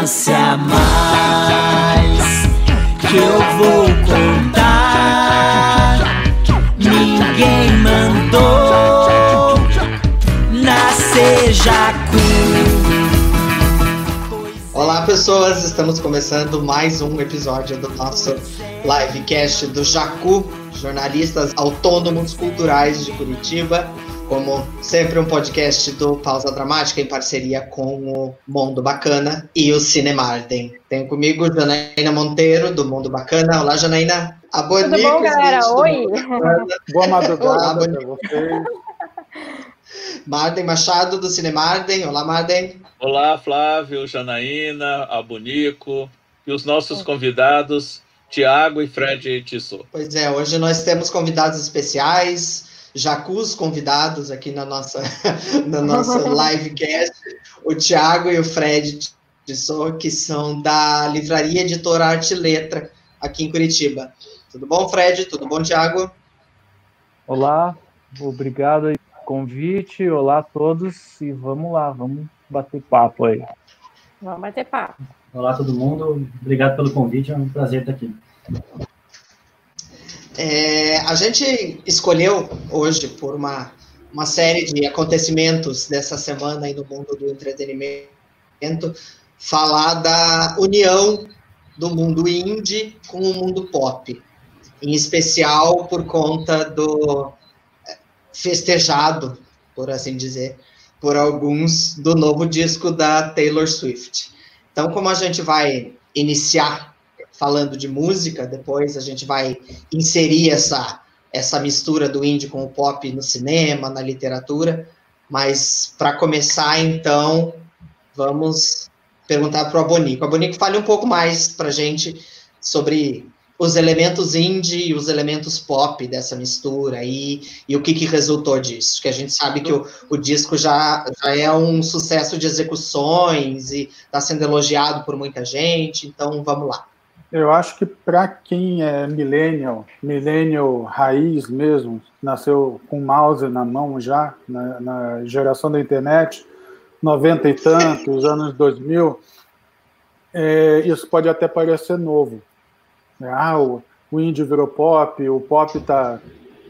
lance a mais que eu vou contar. Ninguém mandou nascer Jacu. Olá, pessoas! Estamos começando mais um episódio do nosso livecast do Jacu, jornalistas autônomos culturais de Curitiba. Como sempre, um podcast do Pausa Dramática em parceria com o Mundo Bacana e o Cinemarden. Tenho comigo Janaína Monteiro, do Mundo Bacana. Olá, Janaína. A Tudo bom, galera? Oi! Boa madrugada para vocês. Marden Machado, do Cinemarden. Olá, Marden. Olá, Flávio, Janaína, Abonico e os nossos convidados, Tiago e Fred Tissot. Pois é, hoje nós temos convidados especiais jacus convidados aqui na nossa, na nossa livecast, o Tiago e o Fred Tissot, que são da Livraria Editora Arte e Letra, aqui em Curitiba. Tudo bom, Fred? Tudo bom, Tiago? Olá, obrigado pelo convite, olá a todos, e vamos lá, vamos bater papo aí. Vamos bater papo. Olá todo mundo, obrigado pelo convite, é um prazer estar aqui. É, a gente escolheu hoje, por uma, uma série de acontecimentos dessa semana aí no mundo do entretenimento, falar da união do mundo indie com o mundo pop, em especial por conta do festejado, por assim dizer, por alguns do novo disco da Taylor Swift. Então, como a gente vai iniciar falando de música, depois a gente vai inserir essa, essa mistura do indie com o pop no cinema, na literatura. Mas para começar, então, vamos perguntar para o Abonico. Abonico, fale um pouco mais para a gente sobre os elementos indie e os elementos pop dessa mistura e, e o que, que resultou disso. Que a gente sabe que o, o disco já, já é um sucesso de execuções e está sendo elogiado por muita gente, então vamos lá. Eu acho que para quem é millennial, millennial raiz mesmo, nasceu com mouse na mão já, na, na geração da internet, 90 e tantos, anos 2000, é, isso pode até parecer novo. Ah, o, o indie virou pop, o pop está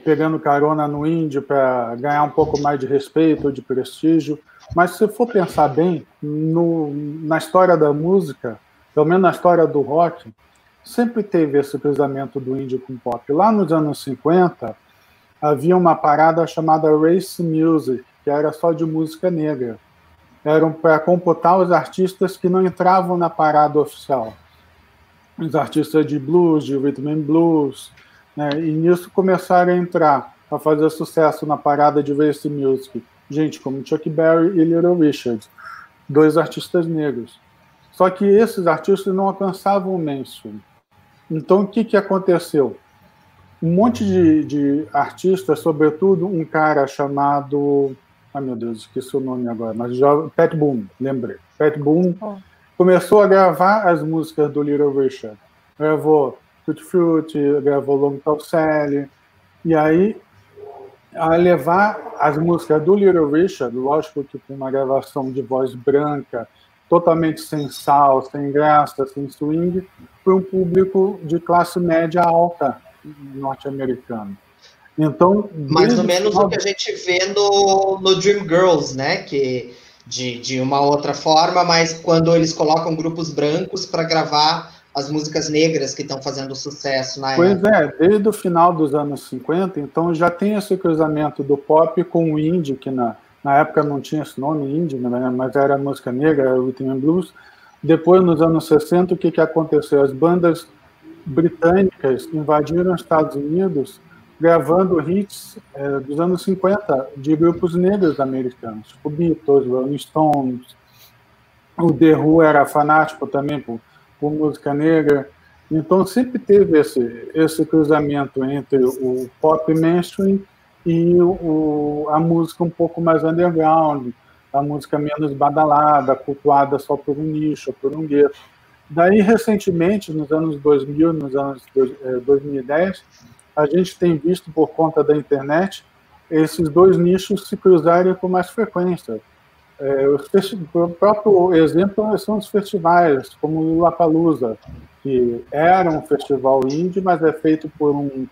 pegando carona no indie para ganhar um pouco mais de respeito, de prestígio. Mas se for pensar bem, no, na história da música, pelo menos na história do rock, sempre teve esse cruzamento do indie com pop. Lá nos anos 50, havia uma parada chamada Race Music, que era só de música negra. Eram para computar os artistas que não entravam na parada oficial. Os artistas de blues, de rhythm and blues, né? e nisso começaram a entrar, a fazer sucesso na parada de Race Music. Gente como Chuck Berry e Little Richard, dois artistas negros. Só que esses artistas não alcançavam o mainstream. Então, o que, que aconteceu? Um monte de, de artistas, sobretudo um cara chamado. Ai, meu Deus, esqueci o nome agora, mas já. Pat Boone, lembrei. Pat Boone oh. começou a gravar as músicas do Little Richard. Gravou Tutti Frutti, gravou Long Tall Sally. E aí, a levar as músicas do Little Richard, lógico que com uma gravação de voz branca, totalmente sem sal, sem graça, sem swing, para um público de classe média alta norte-americano. Então, mais ou menos o que a gente vê no, no Dream Girls, né? Que de, de uma outra forma, mas quando eles colocam grupos brancos para gravar as músicas negras que estão fazendo sucesso na pois época. Pois é, desde o final dos anos 50, então já tem esse cruzamento do pop com o indie, que na, na época não tinha esse nome, indie, né, mas era música negra, rhythm and blues. Depois, nos anos 60, o que, que aconteceu? As bandas britânicas invadiram os Estados Unidos gravando hits é, dos anos 50 de grupos negros americanos, o Beatles, Rolling Stones, o The Who era fanático também por, por música negra, então sempre teve esse, esse cruzamento entre o pop mainstream e o, a música um pouco mais underground, a música menos badalada, cultuada só por um nicho, por um gueto. Daí, recentemente, nos anos 2000, nos anos 2010, eh, a gente tem visto, por conta da internet, esses dois nichos se cruzarem com mais frequência. É, o próprio exemplo são os festivais, como o Lollapalooza, que era um festival indie, mas é feito por um,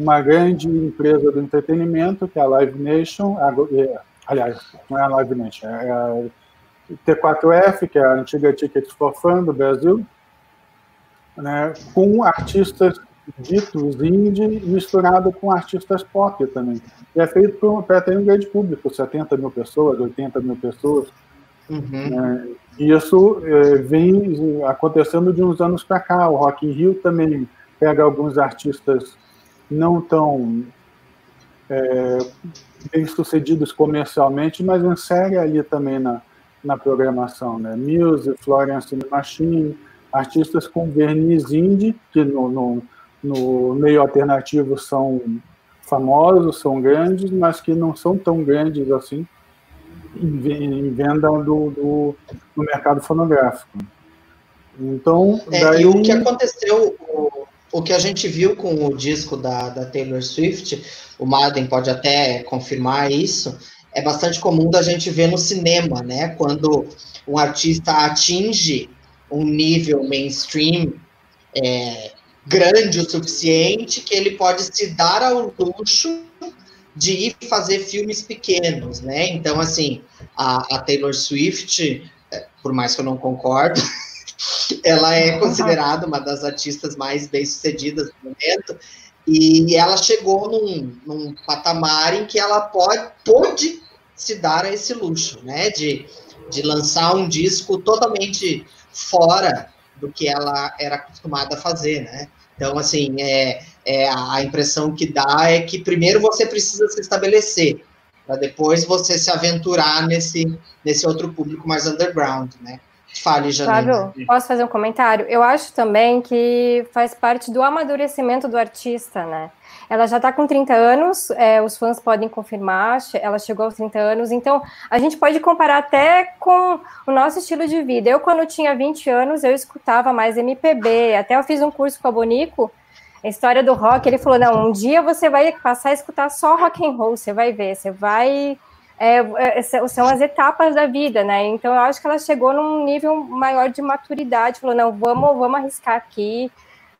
uma grande empresa do entretenimento, que é a Live Nation, a, é, aliás, não é a Live Nation, é a T4F, que é a antiga Tickets for Fun do Brasil, né, com artistas ditos indie misturado com artistas pop também. E é feito para ter um grande público, 70 mil pessoas, 80 mil pessoas. Uhum. Né, e isso é, vem acontecendo de uns anos para cá. O Rock in Rio também pega alguns artistas não tão é, bem sucedidos comercialmente, mas insere ali também na, na programação, né? Muse, Florence Machine, artistas com verniz indie, que no, no, no, meio alternativo são famosos, são grandes, mas que não são tão grandes assim em, venda do, do, no mercado fonográfico. Então, é, daí... e o que aconteceu, o, o que a gente viu com o disco da, da Taylor Swift, o Madden pode até confirmar isso, é bastante comum da gente ver no cinema, né? Quando um artista atinge um nível mainstream é, grande o suficiente que ele pode se dar ao luxo de ir fazer filmes pequenos, né? Então, assim, a, a Taylor Swift, é, por mais que eu não concordo, ela é considerada uma das artistas mais bem-sucedidas do momento, e ela chegou num, num patamar em que ela pode, pode se dar a esse luxo, né? De, de lançar um disco totalmente fora do que ela era acostumada a fazer, né? Então, assim, é, é a impressão que dá é que primeiro você precisa se estabelecer, para depois você se aventurar nesse, nesse outro público mais underground, né? Fale, Janine. Fábio, posso fazer um comentário? Eu acho também que faz parte do amadurecimento do artista, né? Ela já está com 30 anos, é, os fãs podem confirmar, ela chegou aos 30 anos, então a gente pode comparar até com o nosso estilo de vida. Eu, quando tinha 20 anos, eu escutava mais MPB, até eu fiz um curso com a Bonico, a história do rock, ele falou, não, um dia você vai passar a escutar só rock and roll, você vai ver, você vai... É, é, são as etapas da vida, né? Então eu acho que ela chegou num nível maior de maturidade, falou, não, vamos, vamos arriscar aqui,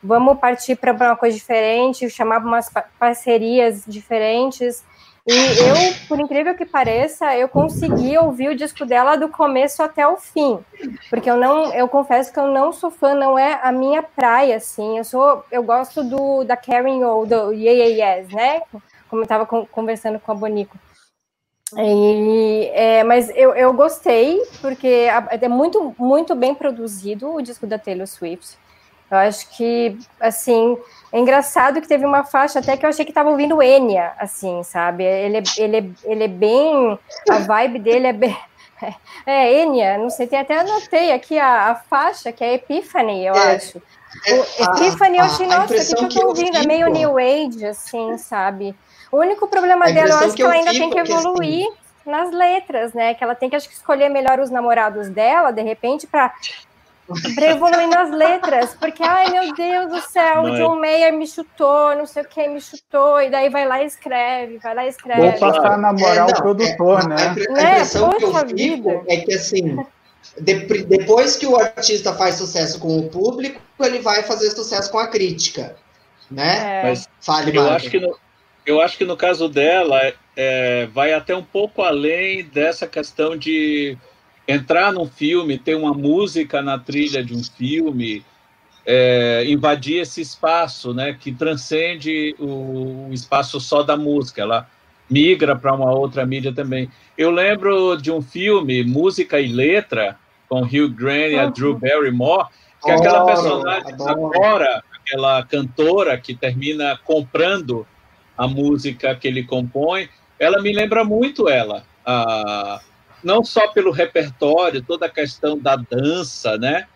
vamos partir para uma coisa diferente, chamar umas parcerias diferentes. E eu, por incrível que pareça, eu consegui ouvir o disco dela do começo até o fim, porque eu não, eu confesso que eu não sou fã, não é a minha praia, assim. Eu sou, eu gosto do da Karen ou do Yeah, yeah Yes, né? Como eu estava conversando com a Bonico. E, é, mas eu, eu gostei, porque é muito, muito bem produzido o disco da Taylor Swift. Eu acho que, assim, é engraçado que teve uma faixa até que eu achei que estava ouvindo Enya, assim, sabe? Ele, é, ele, é, ele é bem. A vibe dele é bem. É, Enya, não sei, tem até anotei aqui a, a faixa, que é Epiphany, eu é, acho. É, o Epiphany, eu achei, nossa, o que, que eu tô ouvindo? É meio New Age, assim, sabe? O único problema dela, eu acho que, ela ainda tem que evoluir assim... nas letras, né? Que ela tem que, acho que, escolher melhor os namorados dela, de repente, para evoluir nas letras, porque, ai meu Deus do céu, o John Mayer me chutou, não sei o que, me chutou, e daí vai lá e escreve, vai lá e escreve. Vou passar a namorar é, o produtor, é, né? A, impressão é, que eu fico vida. é que, assim, de, depois que o artista faz sucesso com o público, ele vai fazer sucesso com a crítica, né? É. Mas Fale, eu acho que no, eu acho que no caso dela, é, vai até um pouco além dessa questão de entrar num filme, ter uma música na trilha de um filme, é, invadir esse espaço, né, que transcende o, o espaço só da música, ela migra para uma outra mídia também. Eu lembro de um filme, Música e Letra, com Hugh Grant e a Drew Barrymore, que é aquela personagem agora, aquela cantora que termina comprando a música que ele compõe, ela me lembra muito ela, não só pelo repertório, toda a questão da dança, né?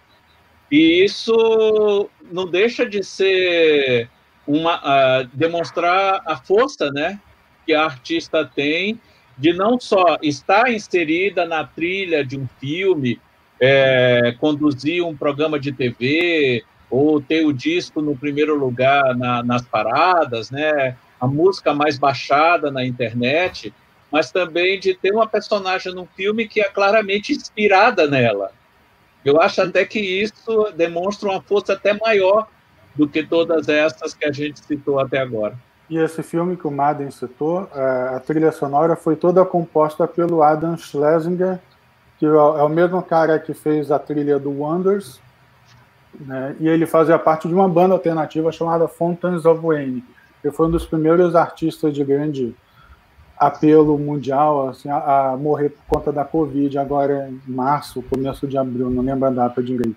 E isso não deixa de ser uma uh, demonstrar a força, né, que a artista tem de não só estar inserida na trilha de um filme, é, conduzir um programa de TV ou ter o disco no primeiro lugar na, nas paradas, né, a música mais baixada na internet, mas também de ter uma personagem num filme que é claramente inspirada nela. Eu acho até que isso demonstra uma força até maior do que todas essas que a gente citou até agora. E esse filme que o Madden citou, é, a trilha sonora foi toda composta pelo Adam Schlesinger, que é, é o mesmo cara que fez a trilha do Wonders, né, e ele fazia parte de uma banda alternativa chamada Fountains of Wayne. Ele foi um dos primeiros artistas de grande apelo mundial assim, a, a, morrer por conta da Covid, agora em março, começo de abril, não lembro a data direito.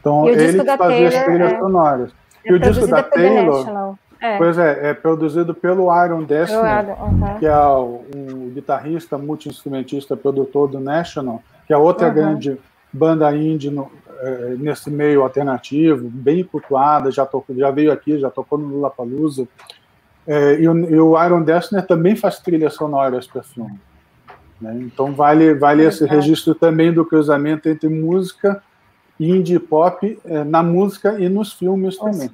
Então, ele fazia Taylor, as trilhas é, sonoras. É e o disco da Taylor, é. pois é, é produzido pelo Aaron Destiny, uhum. que é um guitarrista, multi-instrumentista, produtor do National, que é outra uhum. grande banda indie no, é, nesse meio alternativo, bem cultuada, já, tocou, já veio aqui, já tocou no Lollapalooza. É, e, o, e o Aaron Dessner também faz trilhas sonoras para filme. Né? Então vale, vale esse registro também do cruzamento entre música indie pop é, na música e nos filmes Nossa. também.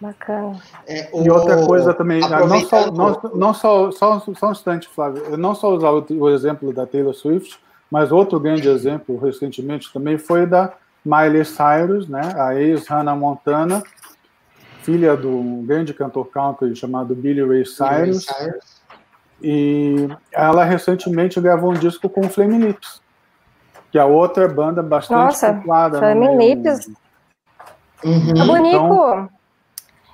Bacana. É, o, e outra coisa também, não só, não, não só, só, só um instante, Flávio, não só usar o, o exemplo da Taylor Swift, mas outro grande exemplo recentemente também foi da Miley Cyrus, né, a ex-Hannah Montana, filha do grande cantor country chamado Billy Ray Cyrus. E ela recentemente gravou um disco com Flame Lips, que é outra banda bastante Nossa, popular. Flame Lips. Uhum. Bonico, então,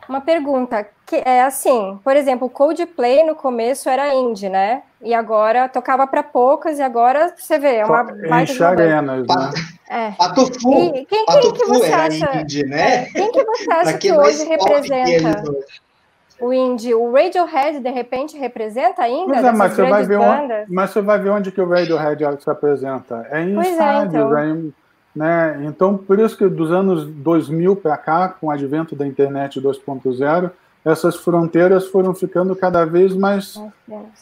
uma pergunta, que é assim, por exemplo, o Coldplay no começo era indie, né? E agora tocava para poucas e agora você vê, é uma baita arenas, né? É. Patufu, e quem, quem que você acha? Indie, né? É, quem que você acha que hoje representa o indie? O Radiohead de repente representa ainda? Pois é, mas você vai ver onde, mas você vai ver onde que o Radiohead se apresenta. É em pois é, então. é em né? Então, por isso que dos anos 2000 para cá, com o advento da internet 2.0, essas fronteiras foram ficando cada vez mais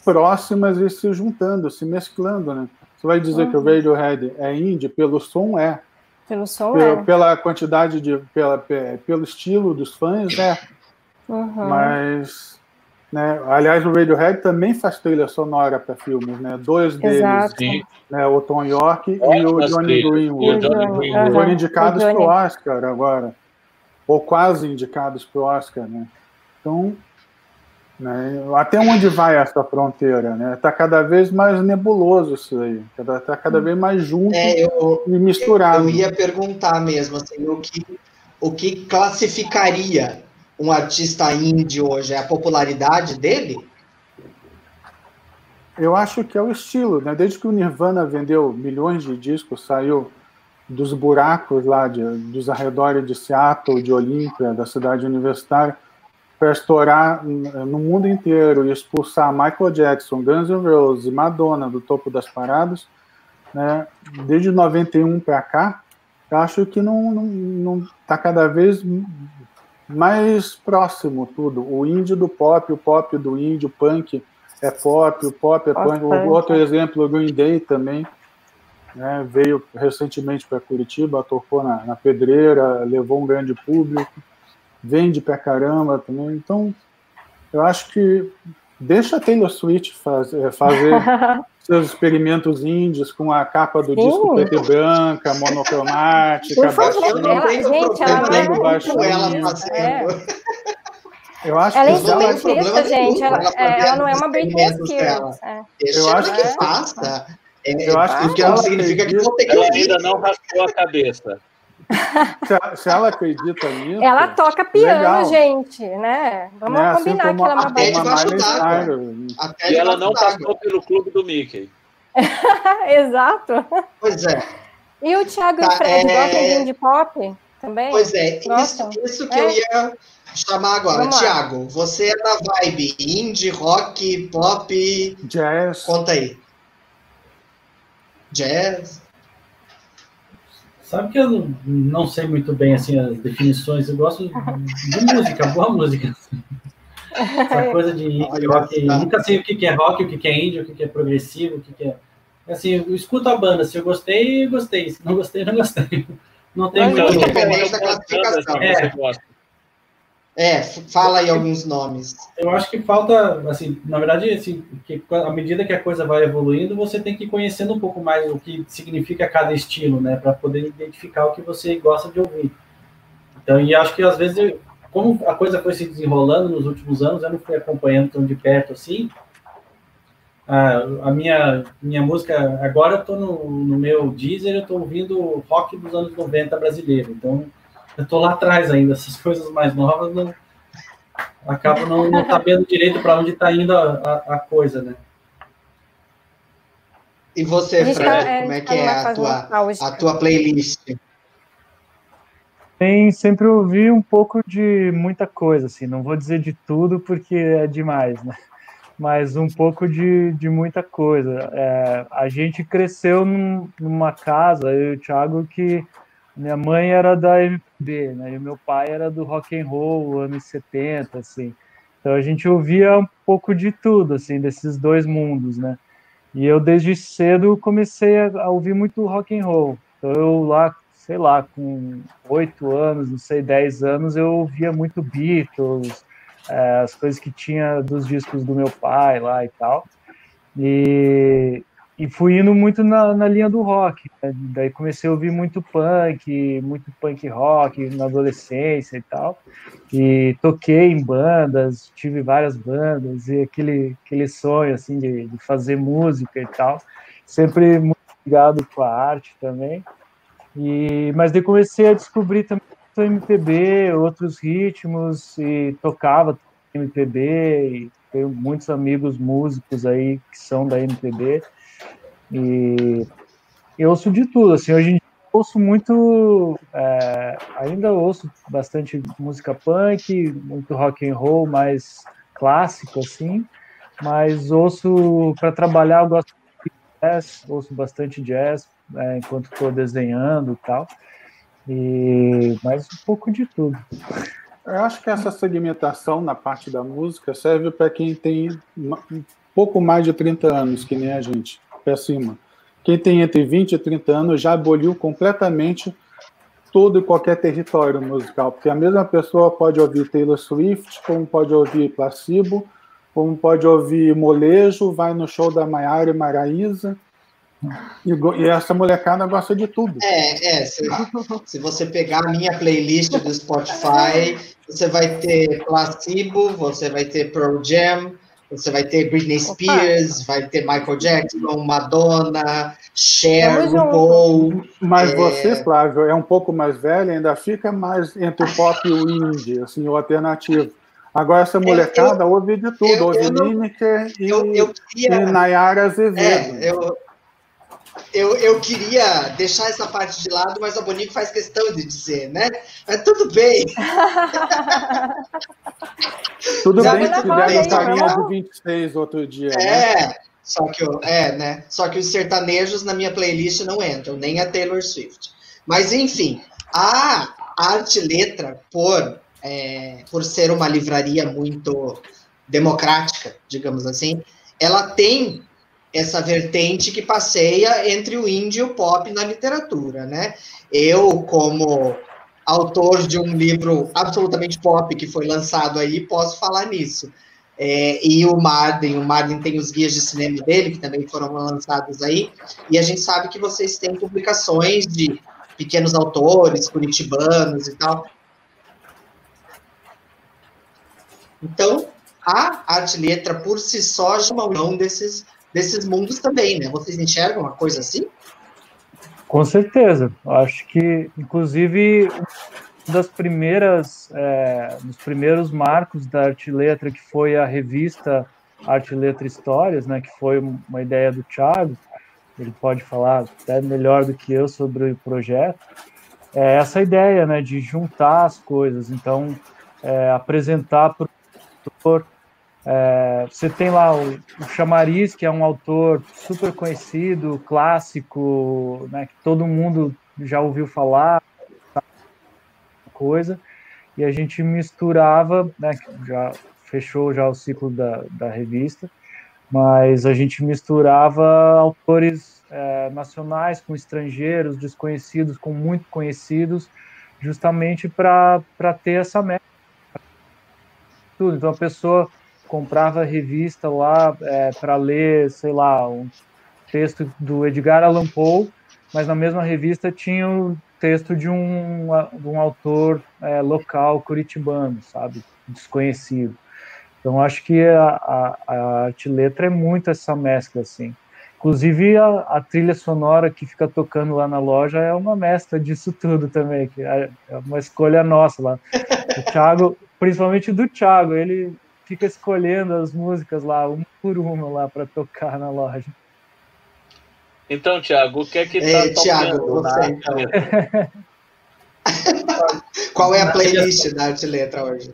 próximas e se juntando, se mesclando. Né? Você vai dizer uhum. que o uhum. Radiohead é indie? Pelo som é. Pelo som pela, é. Pela quantidade de. Pela, pelo estilo dos fãs é. Uhum. Mas né? Aliás, o Radiohead também faz trilha sonora para filmes, né? Dois deles, né? o Tom York e o Johnny Greenwood. Foram indicados para o Oscar agora, ou quase indicados para o Oscar, né? Então, né? até onde vai essa fronteira, né? Está cada vez mais nebuloso isso aí, está cada vez mais junto é, eu, e misturado. Eu ia perguntar mesmo, assim, o que, o que classificaria um artista indie hoje? É a popularidade dele? Eu acho que é o estilo, né? Desde que o Nirvana vendeu milhões de discos, saiu dos buracos lá de, dos arredores de Seattle, de Olímpia, da cidade universitária, para estourar no mundo inteiro e expulsar Michael Jackson, Guns N' Roses e Madonna do topo das paradas, né? Desde 91 para cá, acho que não não, não tá cada vez mais próximo tudo. O indie do pop, o pop do indie, o punk é pop, o pop é punk. O outro exemplo, o Green Day também. Né, veio recentemente para Curitiba, tocou na, na, Pedreira, levou um grande público, vende pra caramba também. Então, eu acho que deixa a Taylor Swift faz, fazer seus experimentos índios com a capa do Sim. disco preta e branca, monocromática, Por favor, ela, gente, ela não é baixinho, ela é. Eu acho ela que é instrumentista, gente. Ela, é, ela, não é uma Britney Spears. É. Eu acho que é. faça. É, eu acho que não significa que vou ter que Ela ainda não raspou a cabeça. Se, ela acredita nisso. Ela toca piano, legal. gente, né? Vamos né? combinar assim que ela é uma d'água. E ela não passou pelo clube do Mickey. Exato. Pois é. E o Thiago tá, e o Fred é... gostam de pop também? Pois é, isso, isso, que é? eu ia chamar agora. Thiago, você é da vibe indie, rock, pop. Jazz. Conta aí. Jazz. Sabe que eu não sei muito bem assim as definições. Eu gosto de música, boa música. Essa coisa de rock. Nunca sei o que é rock, o que é indie, o que é progressivo, o que é. Assim, eu escuto a banda. Se eu gostei, gostei. Se não gostei, não gostei. Não tem muito. Independente da classificação. É. É, fala aí alguns nomes. Eu acho que falta, assim, na verdade, assim, que à medida que a coisa vai evoluindo, você tem que ir conhecendo um pouco mais o que significa cada estilo, né, para poder identificar o que você gosta de ouvir. Então, e acho que às vezes, como a coisa foi se desenrolando nos últimos anos, eu não fui acompanhando tão de perto assim. A, a minha, minha música, agora eu tô no, no meu Deezer, eu tô ouvindo rock dos anos 90 brasileiro. Então, eu tô lá atrás ainda, essas coisas mais novas não acabo não, não sabendo direito para onde está indo a, a, a, coisa, né? E você, Fred, tá, é, como é que é a tua, a tua playlist? Tem sempre ouvi um pouco de muita coisa, assim, não vou dizer de tudo porque é demais, né? Mas um pouco de, de muita coisa. É, a gente cresceu num, numa casa, eu e o Thiago, que minha mãe era da MPB, né? E meu pai era do rock and roll, anos 70, assim. Então a gente ouvia um pouco de tudo, assim, desses dois mundos, né? E eu desde cedo comecei a, ouvir muito rock and roll. Então eu lá, sei lá, com oito anos, não sei, dez anos, eu ouvia muito Beatles, é, as coisas que tinha dos discos do meu pai lá e tal. E, e fui indo muito na, na linha do rock. Né? Daí comecei a ouvir muito punk, muito punk rock na adolescência e tal. E toquei em bandas, tive várias bandas e aquele aquele sonho assim de, de fazer música e tal. Sempre muito ligado com a arte também. E mas daí comecei a descobrir também MPB, outros ritmos e tocava MPB e tenho muitos amigos músicos aí que são da MPB e eu ouço de tudo, assim, hoje em dia eu ouço muito, é, ainda ouço bastante música punk, muito rock and roll, mais clássico, assim, mas ouço, para trabalhar, eu gosto de jazz, ouço bastante jazz, é, enquanto estou desenhando e tal, e mais um pouco de tudo. Eu acho que essa segmentação na parte da música serve para quem tem um pouco mais de 30 anos, que nem a gente para cima. Quem tem entre 20 e 30 anos já aboliu completamente todo e qualquer território musical, porque a mesma pessoa pode ouvir Taylor Swift, como pode ouvir Placebo, como pode ouvir Molejo, vai no show da Maiara e Maraísa, e, essa molecada gosta de tudo. É, é. Se, se, você pegar a minha playlist do Spotify, você vai ter Placebo, você vai ter Pearl Jam, você vai ter Britney Spears, Opa. vai ter Michael Jackson, Madonna, Cher, RuPaul. Mas é... você, Flávio, é um pouco mais velho, ainda fica mais entre o pop e o indie, assim, o alternativo. Agora essa molecada eu, ouve de tudo, eu, ouve Lineker e, eu, eu queria, e Nayara Azevedo. É, eu, eu, eu queria deixar essa parte de lado, mas a Bonico faz questão de dizer, né? Mas tudo bem. tudo Já bem que tiveram a carinha do 26 outro dia. É, né? só que eu, é, né? Só que os sertanejos na minha playlist não entram, nem a Taylor Swift. Mas enfim, a arte letra, por, é, por ser uma livraria muito democrática, digamos assim, ela tem essa vertente que passeia entre o indie e o pop na literatura, né? Eu, como autor de um livro absolutamente pop que foi lançado aí, posso falar nisso. É, e o Marden, o Marden tem os guias de cinema dele, que também foram lançados aí, e a gente sabe que vocês têm publicações de pequenos autores, curitibanos e tal. Então, a arte letra por si só já é uma união desses desses mundos também, né? Vocês enxergam uma coisa assim? Com certeza. Acho que, inclusive, das primeiras, é, dos primeiros marcos da Arte Letra, que foi a revista Arte Letra Histórias, né? Que foi uma ideia do Thiago. Ele pode falar até melhor do que eu sobre o projeto. É essa ideia, né? De juntar as coisas. Então, é, apresentar para o é, você tem lá o, o, Chamariz, que é um autor super conhecido, clássico, né, que todo mundo já ouviu falar, coisa, e a gente misturava, né, já fechou já o ciclo da, da revista, mas a gente misturava autores é, nacionais com estrangeiros, desconhecidos com muito conhecidos, justamente para ter essa meta tudo. Então a pessoa comprava revista lá é, para ler, sei lá, um texto do Edgar Allan Poe, mas na mesma revista tinha o texto de um, de um autor é, local curitibano, sabe, desconhecido. Então acho que a, a, a arte letra é muito essa mescla assim. Inclusive a, a, trilha sonora que fica tocando lá na loja é uma mescla disso tudo também, que é, é uma escolha nossa lá. O Thiago, principalmente do Thiago, ele fica escolhendo as músicas lá, uma por uma lá para tocar na loja. Então, Thiago, o que é que tá é, Thiago, você, então. Qual é a playlist da arte letra hoje?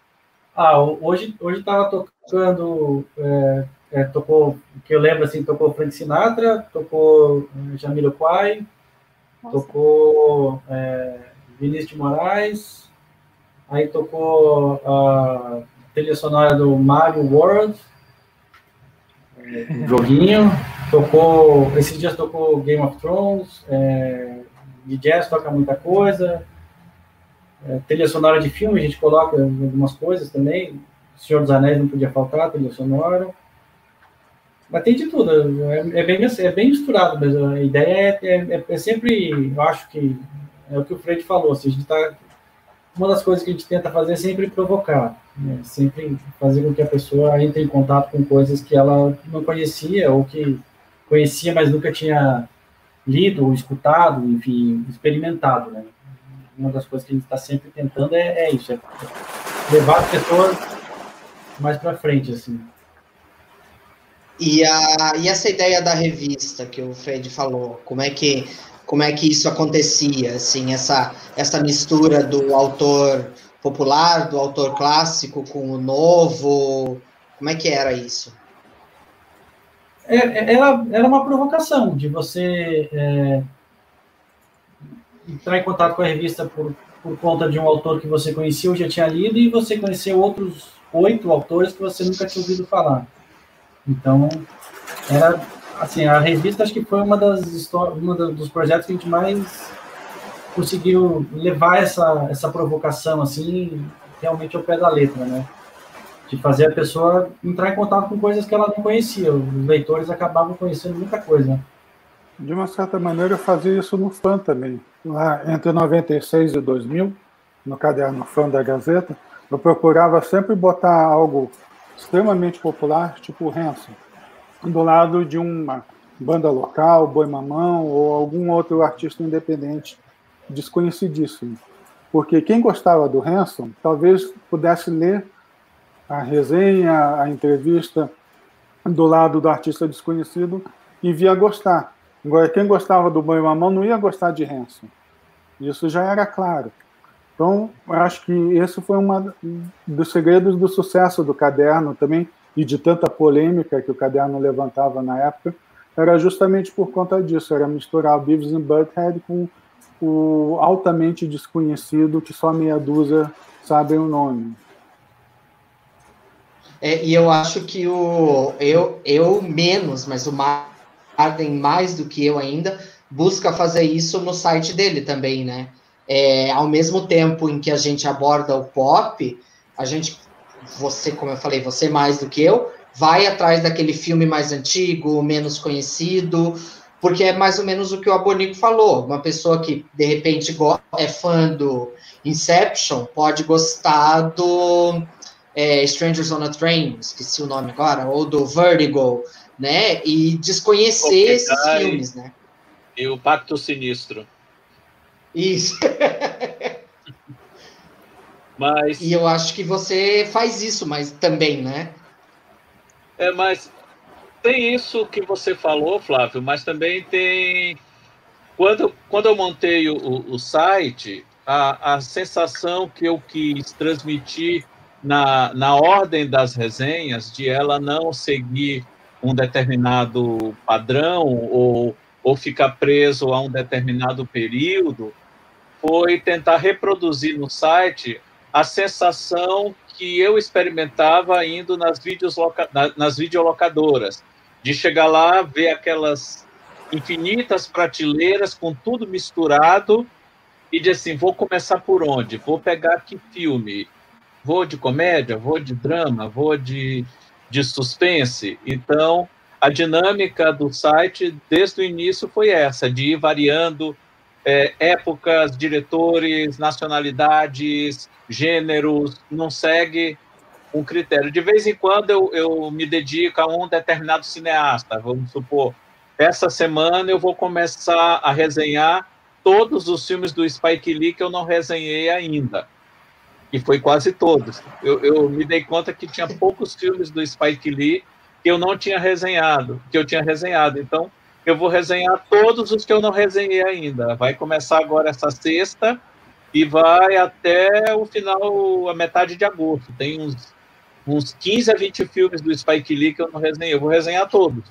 Ah, hoje hoje estava tocando é, é, tocou, que eu lembro assim, tocou Frank Sinatra, tocou é, Jamiroquai, tocou é, Vinícius de Moraes, aí tocou a trilha sonora do Mario World, é, joguinho, tocou, esses dias tocou Game of Thrones, é, de jazz toca muita coisa, é, trilha sonora de filme a gente coloca algumas coisas também, Senhor dos Anéis não podia faltar, trilha sonora, mas tem de tudo, é, é, bem, é bem misturado mesmo. A ideia é, é, é, sempre, eu acho que é o que o Fred falou, assim, a gente tá, uma das coisas que a gente tenta fazer é sempre provocar, né? sempre fazer com que a pessoa entre em contato com coisas que ela não conhecia ou que conhecia, mas nunca tinha lido ou escutado, enfim, experimentado, né? Uma das coisas que a gente está sempre tentando é, é isso, é levar as pessoas mais para frente, assim. E, a, e essa ideia da revista que o Fred falou, como é que como é que isso acontecia, assim, essa essa mistura do autor popular, do autor clássico com o novo, como é que era isso? É, é era, era uma provocação de você é, entrar em contato com a revista por, por conta de um autor que você conhecia ou já tinha lido e você conheceu outros oito autores que você nunca tinha ouvido falar. Então, era assim, a revista acho que foi uma das histórias, um dos projetos que a gente mais conseguiu levar essa, essa provocação assim, realmente ao pé da letra, né? De fazer a pessoa entrar em contato com coisas que ela não conhecia. Os leitores acabavam conhecendo muita coisa. De uma certa maneira, eu fazia isso no Fã também. Lá entre 96 e 2000, no caderno Fã da Gazeta, eu procurava sempre botar algo extremamente popular, tipo Hanson, do lado de uma banda local, Boi Mamão ou algum outro artista independente desconhecidíssimo. Porque quem gostava do Hanson talvez pudesse ler a resenha, a entrevista do lado do artista desconhecido e via gostar. Agora, quem gostava do Boi Mamão não ia gostar de Hanson. Isso já era claro. Então, acho que esse foi um dos segredos do sucesso do caderno também e de tanta polêmica que o caderno levantava na época, era justamente por conta disso, era misturar o Beavis and Butthead com o altamente desconhecido que só meia dúzia sabem o nome. É, e eu acho que o eu, eu menos, mas o Marden mais do que eu ainda busca fazer isso no site dele também, né? é, ao mesmo tempo em que a gente aborda o pop, a gente, você, como eu falei, você mais do que eu, vai atrás daquele filme mais antigo, menos conhecido, porque é mais ou menos o que o Abonico falou. Uma pessoa que, de repente, é fã do Inception pode gostar do é, Strangers on a Train, esqueci o nome agora, ou do Vertigo, né? E desconhecer esses filmes, né? E o Pacto Sinistro. Isso. mas... E eu acho que você faz isso, mas também, né? É, mas tem isso que você falou, Flávio, mas também tem. Quando, quando eu montei o, o site, a, a sensação que eu quis transmitir na, na ordem das resenhas, de ela não seguir um determinado padrão ou, ou ficar preso a um determinado período, foi tentar reproduzir no site a sensação que eu experimentava indo nas, vídeos nas videolocadoras, de chegar lá, ver aquelas infinitas prateleiras com tudo misturado e de assim, vou começar por onde? Vou pegar que filme? vou de comédia, vou de drama, vou de, de suspense. Então, a dinâmica do site, desde o início, foi essa, de ir variando é, épocas, diretores, nacionalidades, gêneros, não segue um critério. De vez em quando eu, eu me dedico a um determinado cineasta, vamos supor, essa semana eu vou começar a resenhar todos os filmes do Spike Lee que eu não resenhei ainda. E foi quase todos. Eu, eu me dei conta que tinha poucos filmes do Spike Lee que eu não tinha resenhado, que eu tinha resenhado. Então, eu vou resenhar todos os que eu não resenhei ainda. Vai começar agora essa sexta e vai até o final, a metade de agosto. Tem uns, uns 15 a 20 filmes do Spike Lee que eu não resenhei. Eu vou resenhar todos.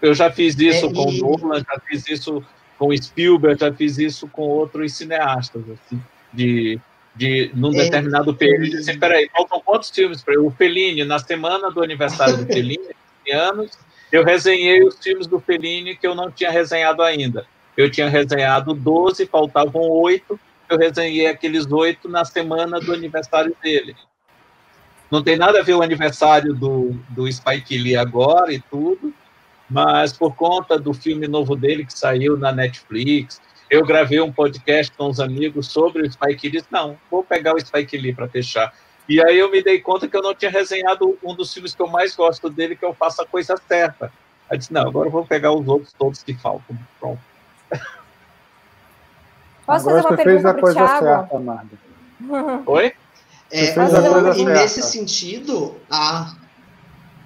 Eu já fiz isso é, com e... Nolan, já fiz isso com Spielberg, já fiz isso com outros cineastas, assim, de, de num é, determinado período. Assim, peraí, faltam quantos filmes para O Fellini, na semana do aniversário do Fellini, anos, eu resenhei os filmes do Fellini que eu não tinha resenhado ainda. Eu tinha resenhado 12, faltavam oito, eu resenhei aqueles oito na semana do aniversário dele. Não tem nada a ver o aniversário do, do Spike Lee agora e tudo, mas por conta do filme novo dele que saiu na Netflix, eu gravei um podcast com os amigos sobre o Spike Lee. Não, vou pegar o Spike Lee para fechar. E aí eu me dei conta que eu não tinha resenhado um dos filmes que eu mais gosto dele, que eu faço a coisa certa. Aí disse, não, agora eu vou pegar os outros todos que faltam. Pronto. Posso agora fazer uma você fez a coisa Thiago? certa, Marda. Oi? É, e nesse sentido, a,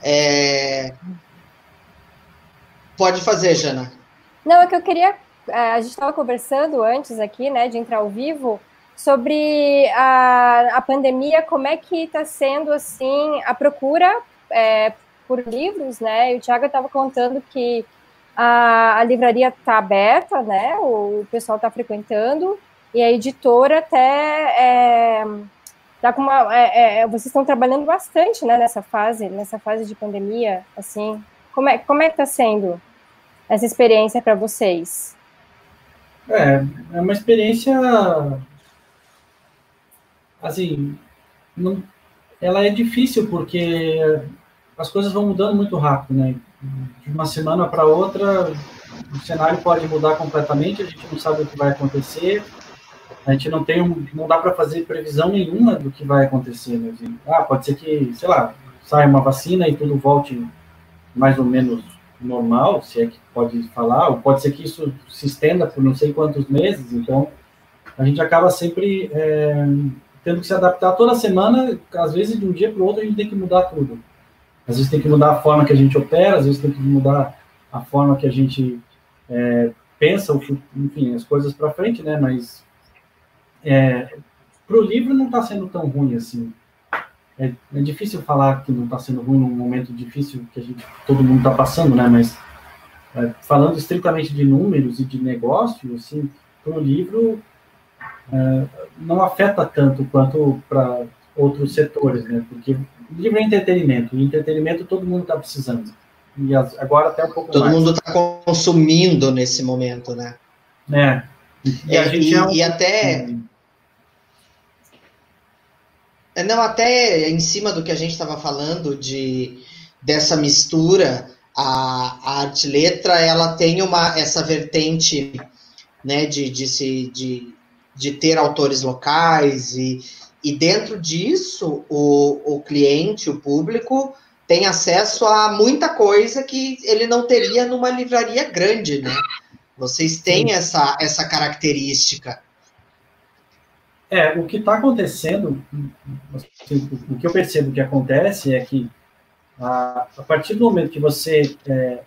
é... pode fazer, Jana. Não, é que eu queria. É, a gente estava conversando antes aqui, né, de entrar ao vivo, sobre a, a pandemia, como é que está sendo assim a procura é, por livros, né? E o Thiago estava contando que a, a livraria está aberta, né? O, pessoal está frequentando e a editora até é, tá com uma, é, é, vocês estão trabalhando bastante, né? Nessa fase, nessa fase de pandemia, assim. Como é como é que está sendo essa experiência para vocês? É, é uma experiência assim, não, ela é difícil porque as coisas vão mudando muito rápido, né? De uma semana para outra, o cenário pode mudar completamente, a gente não sabe o que vai acontecer, a gente não tem, não dá para fazer previsão nenhuma do que vai acontecer, né? Ah, pode ser que, sei lá, saia uma vacina e tudo volte mais ou menos normal, se é que pode falar, ou pode ser que isso se estenda por não sei quantos meses, então a gente acaba sempre é, tendo que se adaptar toda semana, às vezes de um dia para o outro a gente tem que mudar tudo. Às vezes tem que mudar a forma que a gente opera, às vezes tem que mudar a forma que a gente é, pensa, enfim, as coisas para frente, né? Mas é, para o livro não está sendo tão ruim assim. É, é, difícil falar que não está sendo ruim num momento difícil que a gente, todo mundo está passando, né? Mas é, falando estritamente de números e de negócio, assim, para o livro é, não afeta tanto quanto para outros setores, né? Porque livro é entretenimento, e entretenimento todo mundo está precisando. E agora até um pouco todo mais. Todo mundo está consumindo nesse momento, né? É. E, é, e, é um... e até. É, não, até em cima do que a gente estava falando de dessa mistura, a, a arte letra ela tem uma essa vertente né, de, de, se, de, de ter autores locais e, e dentro disso o, o cliente, o público, tem acesso a muita coisa que ele não teria numa livraria grande, né? Vocês têm essa, essa característica. É, o que está acontecendo, assim, o que eu percebo que acontece é que a, a partir do momento que você é,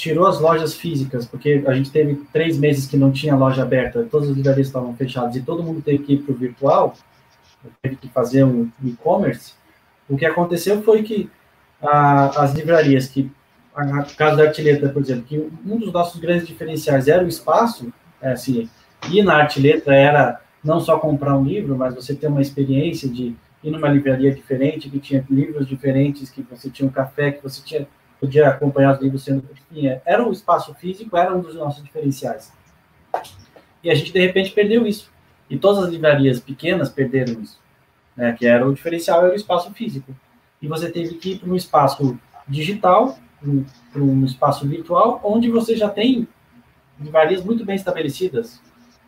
tirou as lojas físicas, porque a gente teve três meses que não tinha loja aberta, todas as livrarias estavam fechadas e todo mundo teve que ir para o virtual, teve que fazer um e-commerce, o que aconteceu foi que a, as livrarias que, a, caso da Artileta, por exemplo, que um dos nossos grandes diferenciais era o espaço, é, assim, ir na Artileta era não só comprar um livro, mas você ter uma experiência de ir numa livraria diferente, que tinha livros diferentes, que você tinha um café, que você tinha podia acompanhar os livros sendo. Enfim, é, era um espaço físico, era um dos nossos diferenciais. E a gente, de repente, perdeu isso. E todas as livrarias pequenas perderam isso. né, que era o diferencial, era o espaço físico. E você teve que ir para um espaço digital, para um espaço virtual, onde você já tem livrarias muito bem estabelecidas.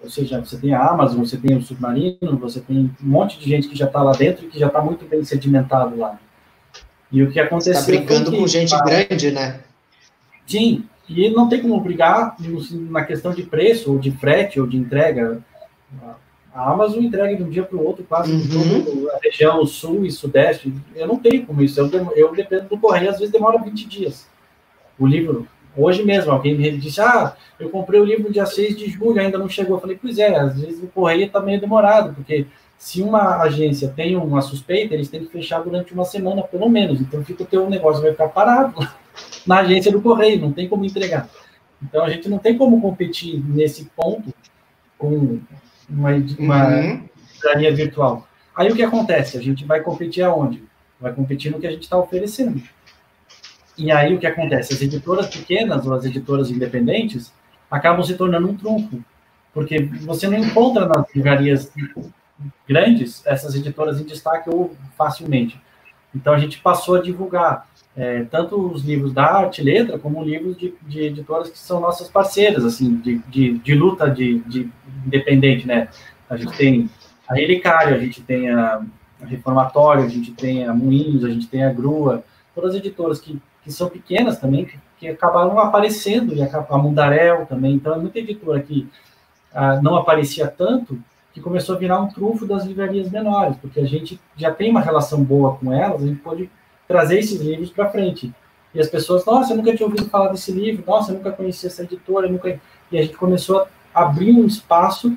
Ou seja, você tem a Amazon, você tem o Submarino, você tem um monte de gente que já está lá dentro e que já está muito bem sedimentado lá. E o que aconteceu... Está brigando que, com gente grande, né? Sim, e não tem como brigar na questão de preço, ou de frete, ou de entrega. A Amazon entrega de um dia para o outro, quase uhum. toda a região sul e sudeste. Eu não tenho como isso. Eu, eu dependo do correio, às vezes demora 20 dias. O livro, hoje mesmo, alguém me disse: Ah, eu comprei o livro dia 6 de julho, ainda não chegou. Eu falei: Pois é, às vezes o correio está meio demorado, porque se uma agência tem uma suspeita, eles têm que fechar durante uma semana, pelo menos. Então, fica o teu negócio vai ficar parado na agência do correio, não tem como entregar. Então, a gente não tem como competir nesse ponto com uma, uma uhum. virtual. Aí o que acontece? A gente vai competir aonde? Vai competir no que a gente está oferecendo. E aí o que acontece? As editoras pequenas ou as editoras independentes acabam se tornando um trunfo, porque você não encontra nas livrarias grandes essas editoras em destaque ou facilmente. Então a gente passou a divulgar é, tanto os livros da arte letra como livros de, de, editoras que são nossas parceiras, assim, de, de, de luta de, de, independente, né? A gente tem a Relicário, a gente tem a Reformatório, a gente tem a Moinhos, a gente tem a Grua, todas as editoras que, que são pequenas também, que, que acabaram aparecendo, e a, a Mundarel também, então é muita editora que ah, não aparecia tanto, que começou a virar um trunfo das livrarias menores, porque a gente já tem uma relação boa com elas, a gente pode trazer esses livros para frente. E as pessoas, nossa, eu nunca tinha ouvido falar desse livro, nossa, eu nunca conhecia essa editora, nunca... e a gente começou a abrir um espaço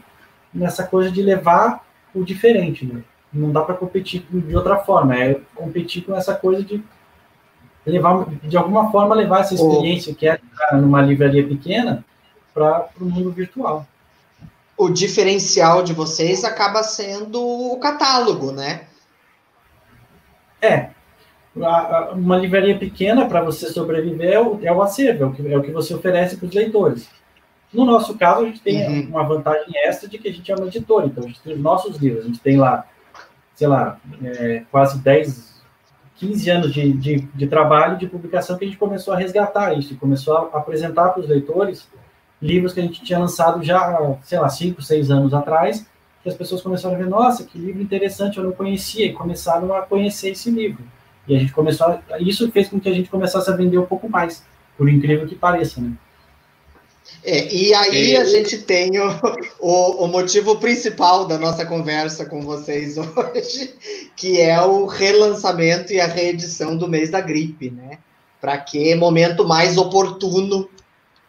nessa coisa de levar o diferente, né? Não dá para competir de outra forma, é competir com essa coisa de levar, de alguma forma, levar essa experiência que é numa livraria pequena para o mundo virtual. O diferencial de vocês acaba sendo o catálogo, né? É, uma livraria pequena para você sobreviver é o, é o acervo, é o, que, é o que você oferece para os leitores. No nosso caso, a gente tem uhum. uma vantagem extra de que a gente é uma editora, então a gente tem os nossos livros, a gente tem lá, sei lá, é, quase 10, 15 anos de, de, de, trabalho de publicação que a gente começou a resgatar isso, começou a apresentar para os leitores livros que a gente tinha lançado já, sei lá, 5, 6 anos atrás, que as pessoas começaram a ver, nossa, que livro interessante, eu não conhecia, e começaram a conhecer esse livro. E a gente começou, a, isso fez com que a gente começasse a vender um pouco mais, por incrível que pareça, né? É, e aí a gente tem o, o, o, motivo principal da nossa conversa com vocês hoje, que é o relançamento e a reedição do mês da gripe, né? Para que momento mais oportuno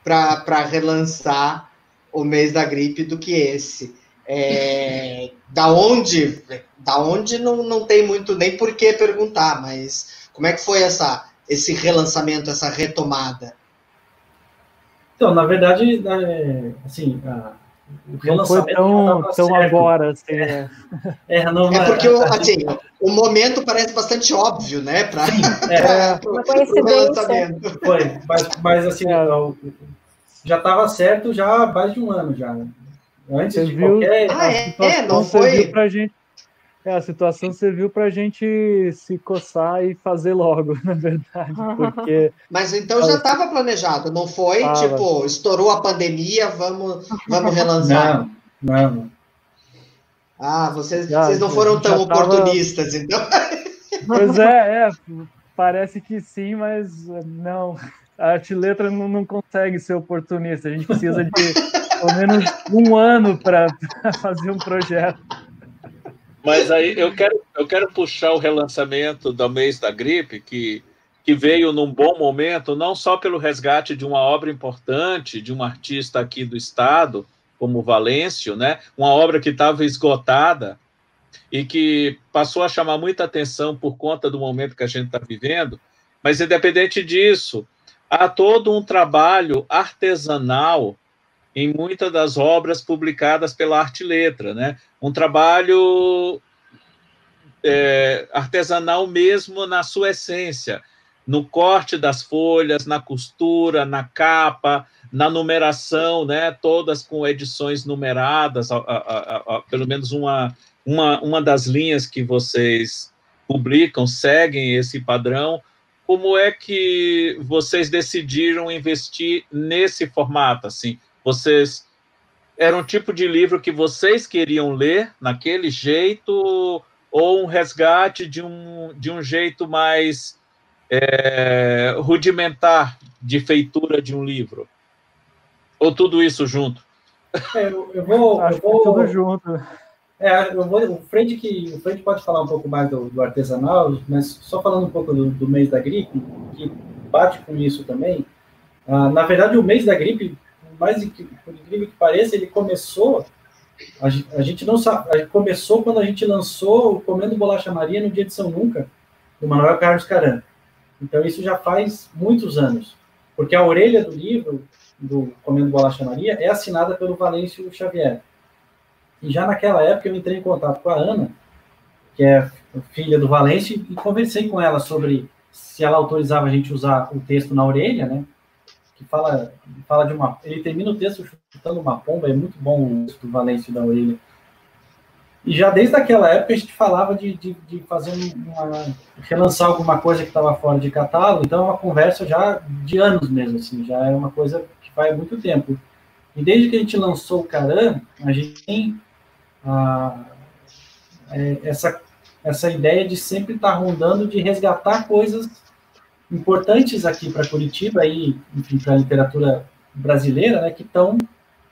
para relançar o mês da gripe do que esse? É, da onde, da onde não, não tem muito nem por que perguntar, mas como é que foi essa, esse relançamento, essa retomada? Então, na verdade, é, assim, não foi tão, tão agora, assim, é. É, é, não, é porque, assim, o momento parece bastante óbvio, né, para é, o relançamento. Foi, mas, mas assim, é. já estava certo já há mais de um ano já, né? Antes Você de viu, qualquer. Ah, é, é não foi. Pra gente, é, a situação serviu para a gente se coçar e fazer logo, na verdade. Porque... Mas então já estava planejado, não foi? Tava. Tipo, estourou a pandemia, vamos, vamos relançar. Não, não. Ah, vocês, já, vocês não foram tão oportunistas, tava... então. Pois é, é, parece que sim, mas não. A arte letra não, não consegue ser oportunista. A gente precisa de pelo menos um ano para fazer um projeto. Mas aí eu quero, eu quero puxar o relançamento do mês da gripe, que, que veio num bom momento, não só pelo resgate de uma obra importante, de um artista aqui do estado, como Valêncio, né? uma obra que estava esgotada e que passou a chamar muita atenção por conta do momento que a gente está vivendo, mas independente disso, há todo um trabalho artesanal em muitas das obras publicadas pela Arte Letra, né? Um trabalho é, artesanal mesmo na sua essência, no corte das folhas, na costura, na capa, na numeração, né? Todas com edições numeradas, a, a, a, pelo menos uma uma, uma das linhas que vocês publicam, seguem esse padrão. Como é que vocês decidiram investir nesse formato? Assim, vocês era um tipo de livro que vocês queriam ler naquele jeito ou um resgate de um, de um jeito mais é, rudimentar de feitura de um livro? Ou tudo isso junto? É, eu, eu, vou, Acho eu vou, tudo junto. É, eu vou, o Fred que o Fred pode falar um pouco mais do, do artesanal, mas só falando um pouco do, do, mês da gripe, que bate com isso também. Ah, na verdade, o mês da gripe, mais por incrível que pareça, ele começou. A, a gente não sabe, começou quando a gente lançou o Comendo Bolacha Maria no dia de São Nunca, do Manuel Carlos Caran. Então isso já faz muitos anos, porque a orelha do livro do Comendo Bolacha Maria é assinada pelo Valêncio Xavier. E já naquela época eu entrei em contato com a Ana, que é filha do Valêncio, e conversei com ela sobre se ela autorizava a gente usar o texto na orelha, né? Que fala, fala de uma. Ele termina o texto chutando uma pomba, é muito bom o texto do Valêncio da orelha. E já desde aquela época a gente falava de, de, de fazer uma. relançar alguma coisa que estava fora de catálogo, então é uma conversa já de anos mesmo, assim, já é uma coisa que há muito tempo. E desde que a gente lançou o Caram, a gente tem é, essa, essa ideia de sempre estar tá rondando, de resgatar coisas importantes aqui para Curitiba e, para a literatura brasileira, né, que estão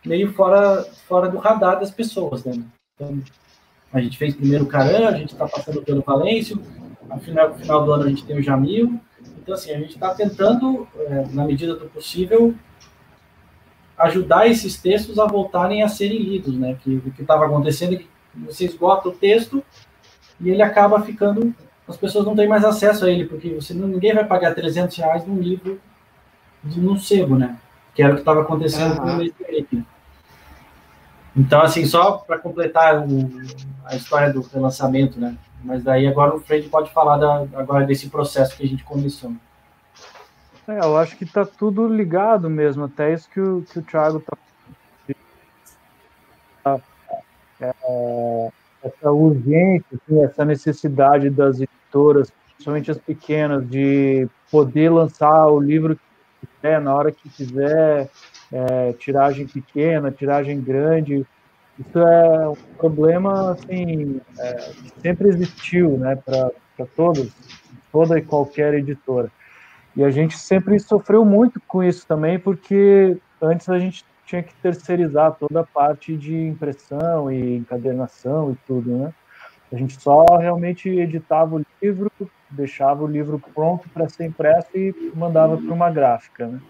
meio fora, fora do radar das pessoas, né? Então, a gente fez primeiro o Caran, a gente está passando pelo Valêncio, no final, final do ano a gente tem o Jamil. Então, assim, a gente está tentando, é, na medida do possível, ajudar esses textos a voltarem a serem lidos, né? Que o que estava acontecendo é que você esgota o texto e ele acaba ficando, as pessoas não têm mais acesso a ele, porque você ninguém vai pagar 300 reais num livro de um sebo, né? Que era o que estava acontecendo uhum. com o Então, assim, só para completar o, a história do relançamento, né? Mas daí agora o Fred pode falar da, agora desse processo que a gente começou. É, eu acho que está tudo ligado mesmo, até isso que o, que o Thiago está é, essa urgência, assim, essa necessidade das editoras, principalmente as pequenas, de poder lançar o livro que quiser, na hora que quiser, é, tiragem pequena, tiragem grande. Isso é um problema assim, é, que sempre existiu né, para todas, toda e qualquer editora. E a gente sempre sofreu muito com isso também, porque antes a gente tinha que terceirizar toda a parte de impressão e encadernação e tudo, né? A gente só realmente editava o livro, deixava o livro pronto para ser impresso e mandava para uma gráfica, né?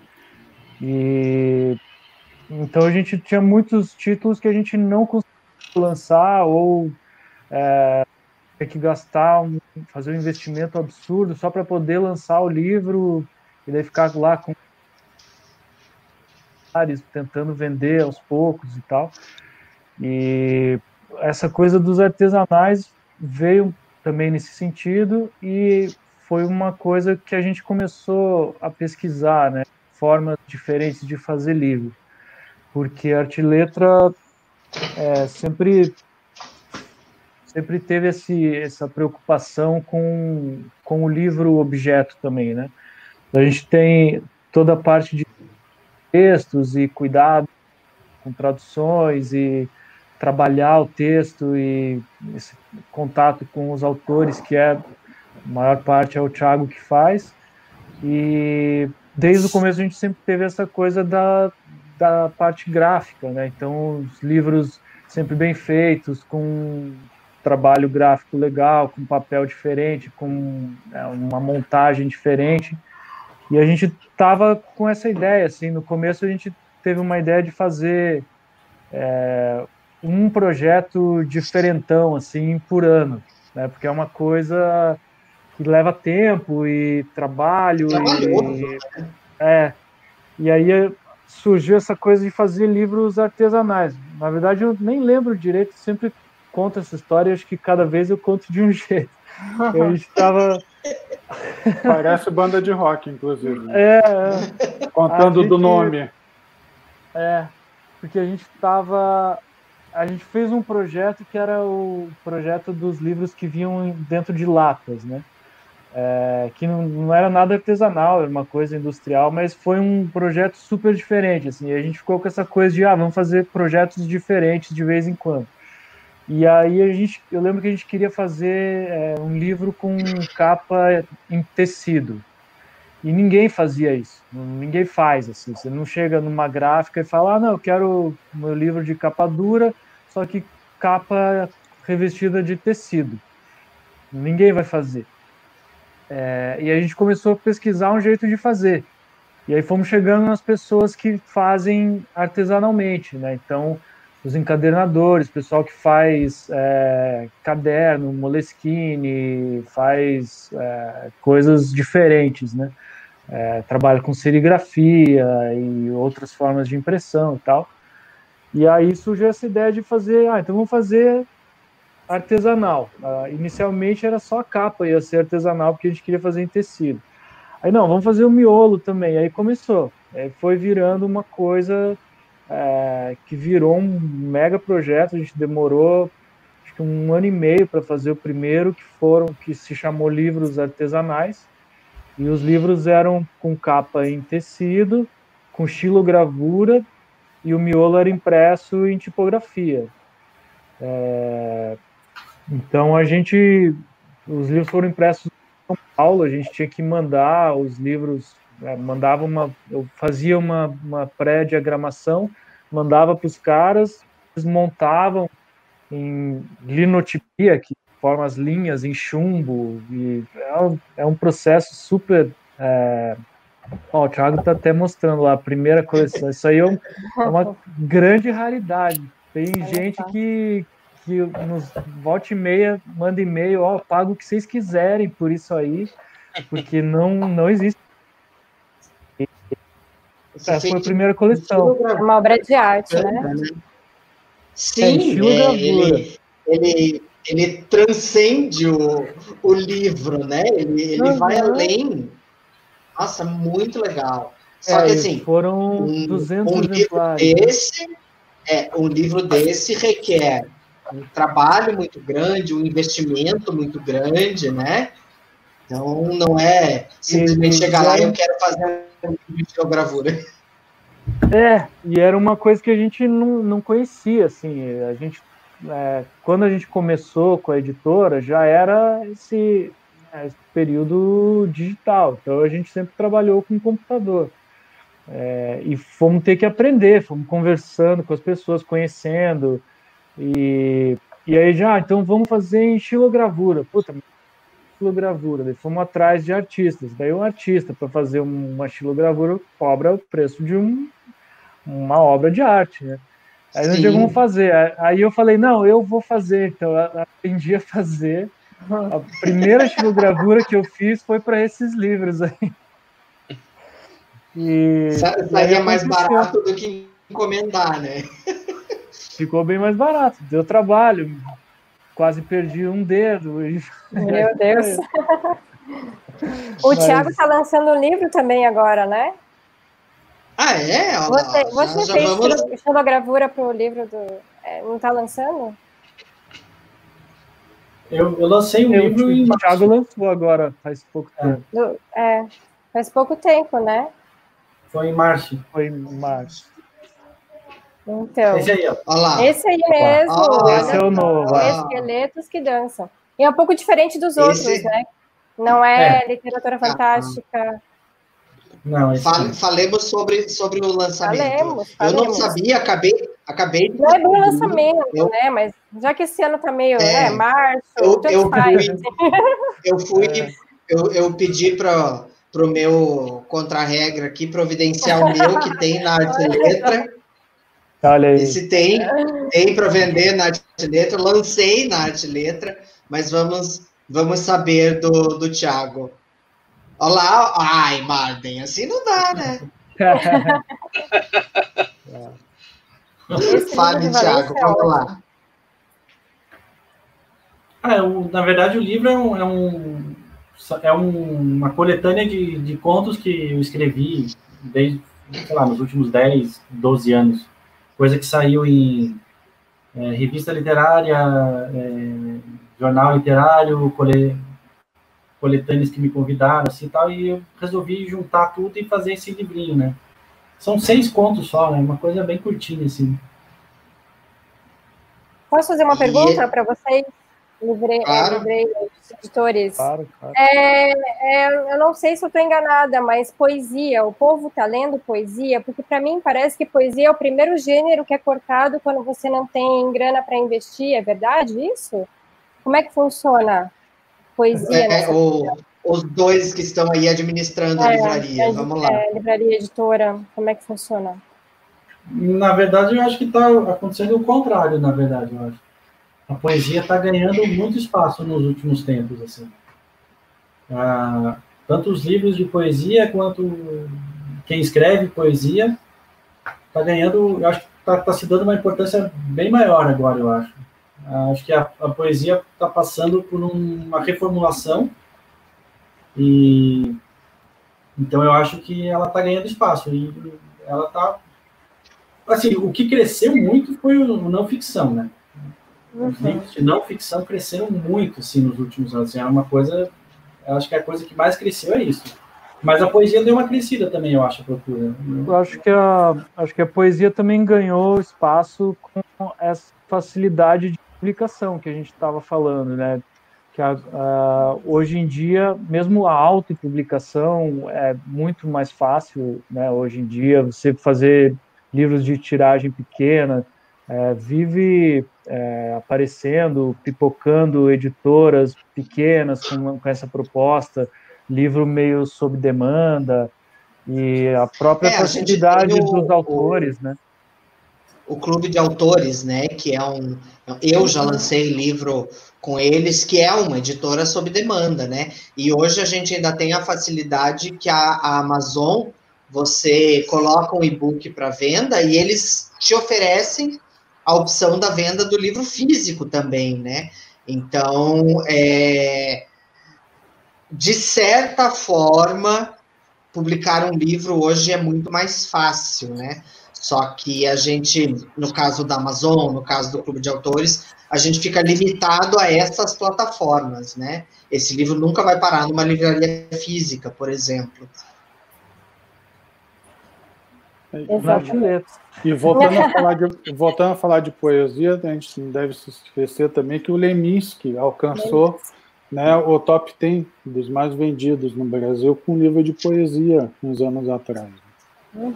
E então a gente tinha muitos títulos que a gente não conseguia lançar ou é, ter que gastar, um, fazer um investimento absurdo só para poder lançar o livro e daí ficar lá com tentando vender aos poucos e tal. E essa coisa dos artesanais veio também nesse sentido e foi uma coisa que a gente começou a pesquisar, né? Formas diferentes de fazer livro. Porque arte e letra é, sempre sempre teve esse, essa preocupação com, com o livro objeto também, né? A gente tem toda a parte de textos e cuidado com traduções e trabalhar o texto e esse contato com os autores que é a maior parte é o Thiago que faz e desde o começo a gente sempre teve essa coisa da, da parte gráfica, né? Então os livros sempre bem feitos, com trabalho gráfico legal, com papel diferente, com é, uma montagem diferente. E a gente tava com essa ideia, assim, no começo a gente teve uma ideia de fazer é, um projeto diferentão, assim, por ano, né? Porque é uma coisa que leva tempo e trabalho e, é, e aí surgiu essa coisa de fazer livros artesanais. Na verdade, eu nem lembro direito, sempre conto essa história, acho que cada vez eu conto de um jeito. A gente estava. Parece banda de rock, inclusive. É, é. Contando gente, do nome. É, porque a gente estava a gente fez um projeto que era o projeto dos livros que vinham dentro de latas, né? É, que não, não, era nada artesanal, era uma coisa industrial, mas foi um projeto super diferente, assim, a gente ficou com essa coisa de, ah, vamos fazer projetos diferentes de vez em quando. E aí a gente, eu lembro que a gente queria fazer é, um livro com capa em tecido, e ninguém fazia isso, ninguém faz, assim, você não chega numa gráfica e fala, ah, não, eu quero meu livro de capa dura, só que capa revestida de tecido. Ninguém vai fazer. É, e a gente começou a pesquisar um jeito de fazer. E aí fomos chegando nas pessoas que fazem artesanalmente, né? Então, os encadernadores, pessoal que faz é, caderno, moleskine, faz é, coisas diferentes, né? É, trabalha com serigrafia e outras formas de impressão e tal. E aí surgiu essa ideia de fazer, ah, então vamos fazer artesanal. Uh, inicialmente era só a capa, ia ser artesanal, porque a gente queria fazer em tecido. Aí não, vamos fazer o miolo também. Aí começou. Aí foi virando uma coisa é, que virou um mega projeto. A gente demorou acho que um ano e meio para fazer o primeiro, que foram que se chamou livros artesanais. E os livros eram com capa em tecido, com xilogravura e o miolo era impresso em tipografia. É, então a gente, os livros foram impressos em São Paulo, a gente tinha que mandar os livros, mandava uma, eu fazia uma, uma pré-diagramação, mandava para os caras, eles montavam em linotipia, que forma as linhas em chumbo, e é um, é um processo super é, Ó, o Thiago tá até mostrando lá a primeira coleção. Isso aí é, um, é uma grande raridade. Tem gente que, que nos volta e meia manda e-mail, ó, pago o que vocês quiserem por isso aí, porque não, não existe. Essa foi a primeira coleção. É uma obra de arte, né? Sim, é, é ele, ele, ele transcende o, o livro, né? Ele, ele uhum. vai além nossa, muito legal. Só é, que assim, foram um, 200 um livro desse, é, um livro desse requer um trabalho muito grande, um investimento muito grande, né? Então não é simplesmente e, chegar lá e eu quero fazer de gravura. É, e era uma coisa que a gente não, não conhecia, assim, a gente, é, quando a gente começou com a editora, já era esse, é, período digital. Então a gente sempre trabalhou com computador. É, e fomos ter que aprender, fomos conversando com as pessoas, conhecendo. E, e aí já, então vamos fazer em xilogravura. Puta, xilogravura. Daí fomos atrás de artistas. Daí um artista para fazer uma xilogravura cobra o preço de um, uma obra de arte, né? Aí nós vamos fazer. Aí eu falei, não, eu vou fazer. Então aprendi a fazer a primeira xilogravura que eu fiz foi para esses livros aí. E, Sairia mais barato do que encomendar, né? Ficou bem mais barato, deu trabalho. Quase perdi um dedo. Meu Deus. o Mas... Thiago está lançando um livro também agora, né? Ah, é? Olha, você, você já, fez já vamos... xilogravura para o livro do. É, não está lançando? Eu, eu lancei um eu, livro e. O Thiago lançou agora, faz pouco é. tempo. É, faz pouco tempo, né? Foi em março. Foi em março. Então. Esse aí, ó. Esse aí mesmo. Ah, esse é o novo. Esqueletos que dançam. E é um pouco diferente dos outros, esse... né? Não é, é. literatura fantástica. Não, Fale, falemos sobre, sobre o lançamento. Falemos, falemos. Eu não sabia, acabei, acabei de. Não é bom lançamento, eu, né? Mas já que esse ano tá meio, é, né? Março, eu, eu faz. Fui, eu fui, é. eu, eu pedi para o meu contra-regra aqui providenciar o meu que tem na arte e letra. Olha aí. Esse tem, tem para vender na arte e letra, lancei na arte e letra, mas vamos, vamos saber do, do Thiago. Olá, ai, Marden, assim não dá, né? Fale, Thiago, vamos lá. Ah, é na verdade, o livro é, um, é, um, é um, uma coletânea de, de contos que eu escrevi desde, sei lá, nos últimos 10, 12 anos. Coisa que saiu em é, revista literária, é, jornal literário, cole, coletâneas que me convidaram, assim, tal, e eu resolvi juntar tudo e fazer esse livrinho, né? São seis contos só, né? Uma coisa bem curtinha, assim. Posso fazer uma pergunta para vocês? Livrei, claro. livrei editores. Claro, claro. É, é, eu não sei se eu estou enganada, mas poesia, o povo está lendo poesia, porque para mim parece que poesia é o primeiro gênero que é cortado quando você não tem grana para investir, é verdade isso? Como é que funciona poesia? É, é o, os dois que estão aí administrando a é, livraria, vamos lá. É, livraria, editora, como é que funciona? Na verdade, eu acho que está acontecendo o contrário, na verdade, eu acho a poesia está ganhando muito espaço nos últimos tempos, assim. Ah, tanto os livros de poesia quanto quem escreve poesia está ganhando, eu acho que está tá se dando uma importância bem maior agora, eu acho. Ah, acho que a, a poesia está passando por um, uma reformulação e então eu acho que ela está ganhando espaço e ela está assim o que cresceu muito foi o não ficção, né? Os livros de não ficção cresceram muito assim, nos últimos anos. Assim, é uma coisa. Acho que a coisa que mais cresceu é isso. Mas a poesia deu uma crescida também, eu acho, a procura. Eu acho que a, acho que a poesia também ganhou espaço com essa facilidade de publicação que a gente estava falando, né? Que a, a, hoje em dia, mesmo a autopublicação é muito mais fácil, né? Hoje em dia, você fazer livros de tiragem pequena, é, vive é, aparecendo, pipocando editoras pequenas com, com, essa proposta, livro meio sob demanda, e a própria é, facilidade a dos autores, o, né? O Clube de Autores, né, que é um... Eu já lancei livro com eles, que é uma editora sob demanda, né? E hoje a gente ainda tem a facilidade que a, a Amazon, você coloca um e-book para venda e eles te oferecem a opção da venda do livro físico também, né? Então, é, de certa forma, publicar um livro hoje é muito mais fácil, né? Só que a gente, no caso da Amazon, no caso do Clube de Autores, a gente fica limitado a essas plataformas, né? Esse livro nunca vai parar numa livraria física, por exemplo. Exatamente. E voltando a, falar de, voltando a falar de poesia, a gente não deve se esquecer também que o Leminski alcançou né, o top 10 dos mais vendidos no Brasil com livro de poesia uns anos atrás. Uhum.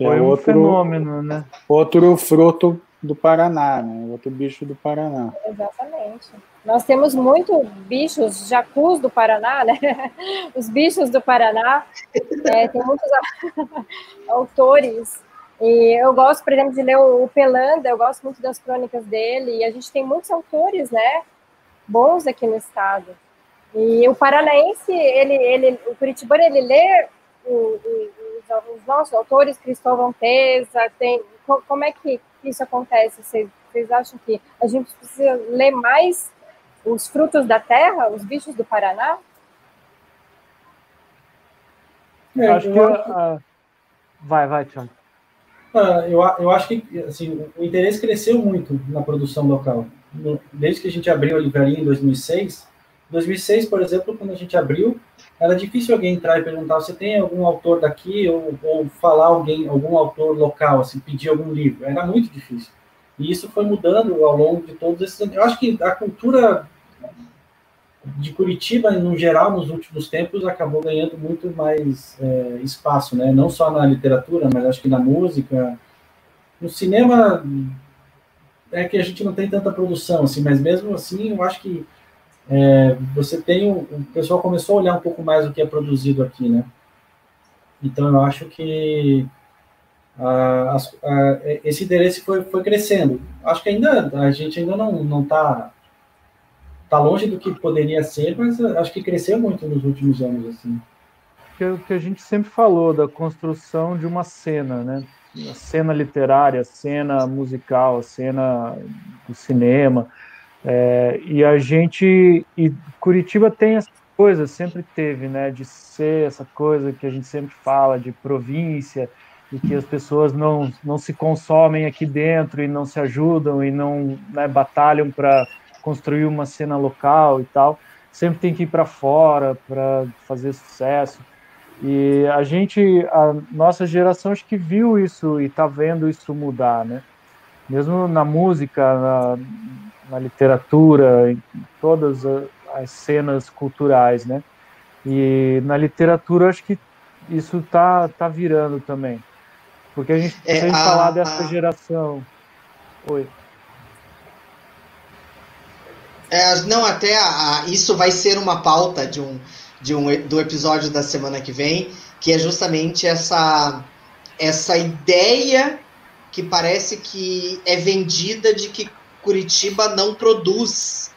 É Foi um outro, fenômeno, né? Outro fruto do Paraná, né? Outro bicho do Paraná. Exatamente. Nós temos muito bichos jacus do Paraná, né? Os bichos do Paraná. É, tem muitos autores. E eu gosto, por exemplo, de ler o Pelanda, eu gosto muito das crônicas dele. E a gente tem muitos autores, né? Bons aqui no estado. E o paranaense, ele, ele, o curitibano, ele lê o, o, os, os, nossos autores, Cristóvão Pesa, tem, como é que isso acontece? Vocês, vocês acham que a gente precisa ler mais os frutos da terra, os bichos do Paraná? É, acho que. Uh, vai, vai, Tiago. Uh, eu, eu acho que assim, o interesse cresceu muito na produção local. Desde que a gente abriu a livraria em 2006. 2006, por exemplo, quando a gente abriu, era difícil alguém entrar e perguntar: você tem algum autor daqui ou, ou falar alguém, algum autor local, assim, pedir algum livro. Era muito difícil. E isso foi mudando ao longo de todos esses anos. Eu acho que a cultura de Curitiba, no geral, nos últimos tempos, acabou ganhando muito mais é, espaço, né? Não só na literatura, mas acho que na música. No cinema, é que a gente não tem tanta produção, assim, mas mesmo assim, eu acho que é, você tem. O, o pessoal começou a olhar um pouco mais o que é produzido aqui, né? Então, eu acho que a, a, esse interesse foi, foi crescendo. Acho que ainda a gente ainda não está tá longe do que poderia ser, mas acho que cresceu muito nos últimos anos, assim. Que, é que a gente sempre falou da construção de uma cena, né? A cena literária, cena musical, cena do cinema. É, e a gente. E Curitiba tem essa coisa, sempre teve, né? De ser essa coisa que a gente sempre fala de província, e que as pessoas não, não se consomem aqui dentro e não se ajudam e não né, batalham para construir uma cena local e tal. Sempre tem que ir para fora para fazer sucesso. E a gente, a nossa geração, acho que viu isso e está vendo isso mudar, né? Mesmo na música, na, na literatura, em todas as cenas culturais, né? E na literatura, acho que isso está tá virando também. Porque a gente é, tem que falar dessa a... geração. Oi. É, não, até a, a, isso vai ser uma pauta de um, de um do episódio da semana que vem, que é justamente essa essa ideia que parece que é vendida de que Curitiba não produz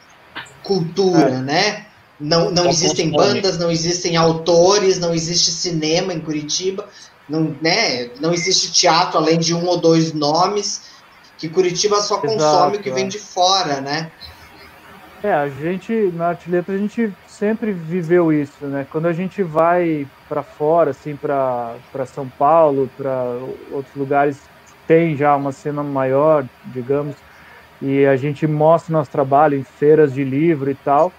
cultura, é. né? Não, não existem bandas, não existem autores, não existe cinema em Curitiba, não, né? não existe teatro além de um ou dois nomes, que Curitiba só Exato, consome o que é. vem de fora, né? É, a gente, na Arte Letra, a gente sempre viveu isso, né? Quando a gente vai para fora, assim, para São Paulo, para outros lugares tem já uma cena maior, digamos, e a gente mostra nosso trabalho em feiras de livro e tal,